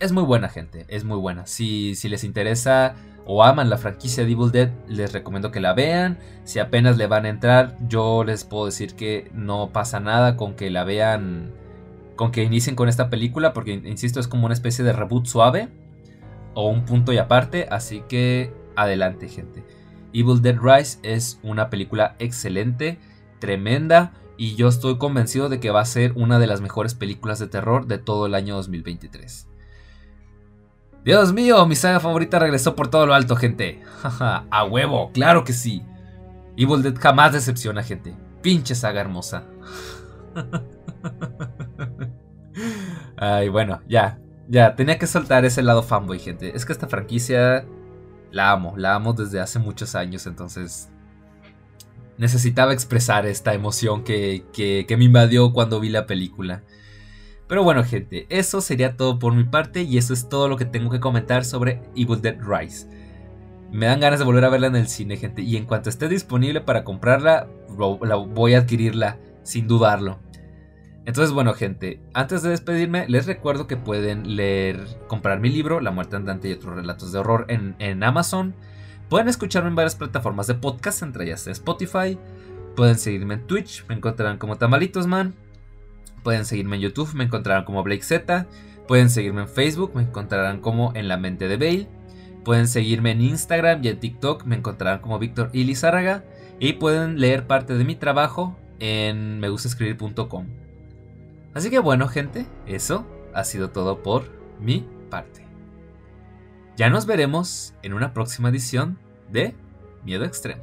es muy buena gente, es muy buena. Si, si les interesa o aman la franquicia de Evil Dead, les recomiendo que la vean. Si apenas le van a entrar, yo les puedo decir que no pasa nada con que la vean, con que inicien con esta película, porque insisto, es como una especie de reboot suave o un punto y aparte. Así que adelante, gente. Evil Dead Rise es una película excelente, tremenda. Y yo estoy convencido de que va a ser una de las mejores películas de terror de todo el año 2023. Dios mío, mi saga favorita regresó por todo lo alto, gente. a huevo, claro que sí. Evil Dead jamás decepciona, gente. Pinche saga hermosa. Ay, bueno, ya. Ya, tenía que soltar ese lado fanboy, gente. Es que esta franquicia la amo, la amo desde hace muchos años, entonces necesitaba expresar esta emoción que, que me invadió cuando vi la película. Pero bueno, gente, eso sería todo por mi parte y eso es todo lo que tengo que comentar sobre Evil Dead Rise. Me dan ganas de volver a verla en el cine, gente, y en cuanto esté disponible para comprarla, voy a adquirirla, sin dudarlo. Entonces, bueno, gente, antes de despedirme, les recuerdo que pueden leer, comprar mi libro, La muerte andante y otros relatos de horror, en, en Amazon. Pueden escucharme en varias plataformas de podcast, entre ellas Spotify. Pueden seguirme en Twitch, me encontrarán como Tamalitosman. Pueden seguirme en YouTube, me encontrarán como Blake Z. Pueden seguirme en Facebook, me encontrarán como En la mente de Bale. Pueden seguirme en Instagram y en TikTok, me encontrarán como Víctor Ilizárraga. Y pueden leer parte de mi trabajo en megustescribir.com. Así que bueno, gente, eso ha sido todo por mi parte. Ya nos veremos en una próxima edición de Miedo Extremo.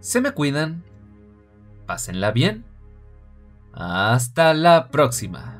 Se me cuidan, pásenla bien hasta la próxima.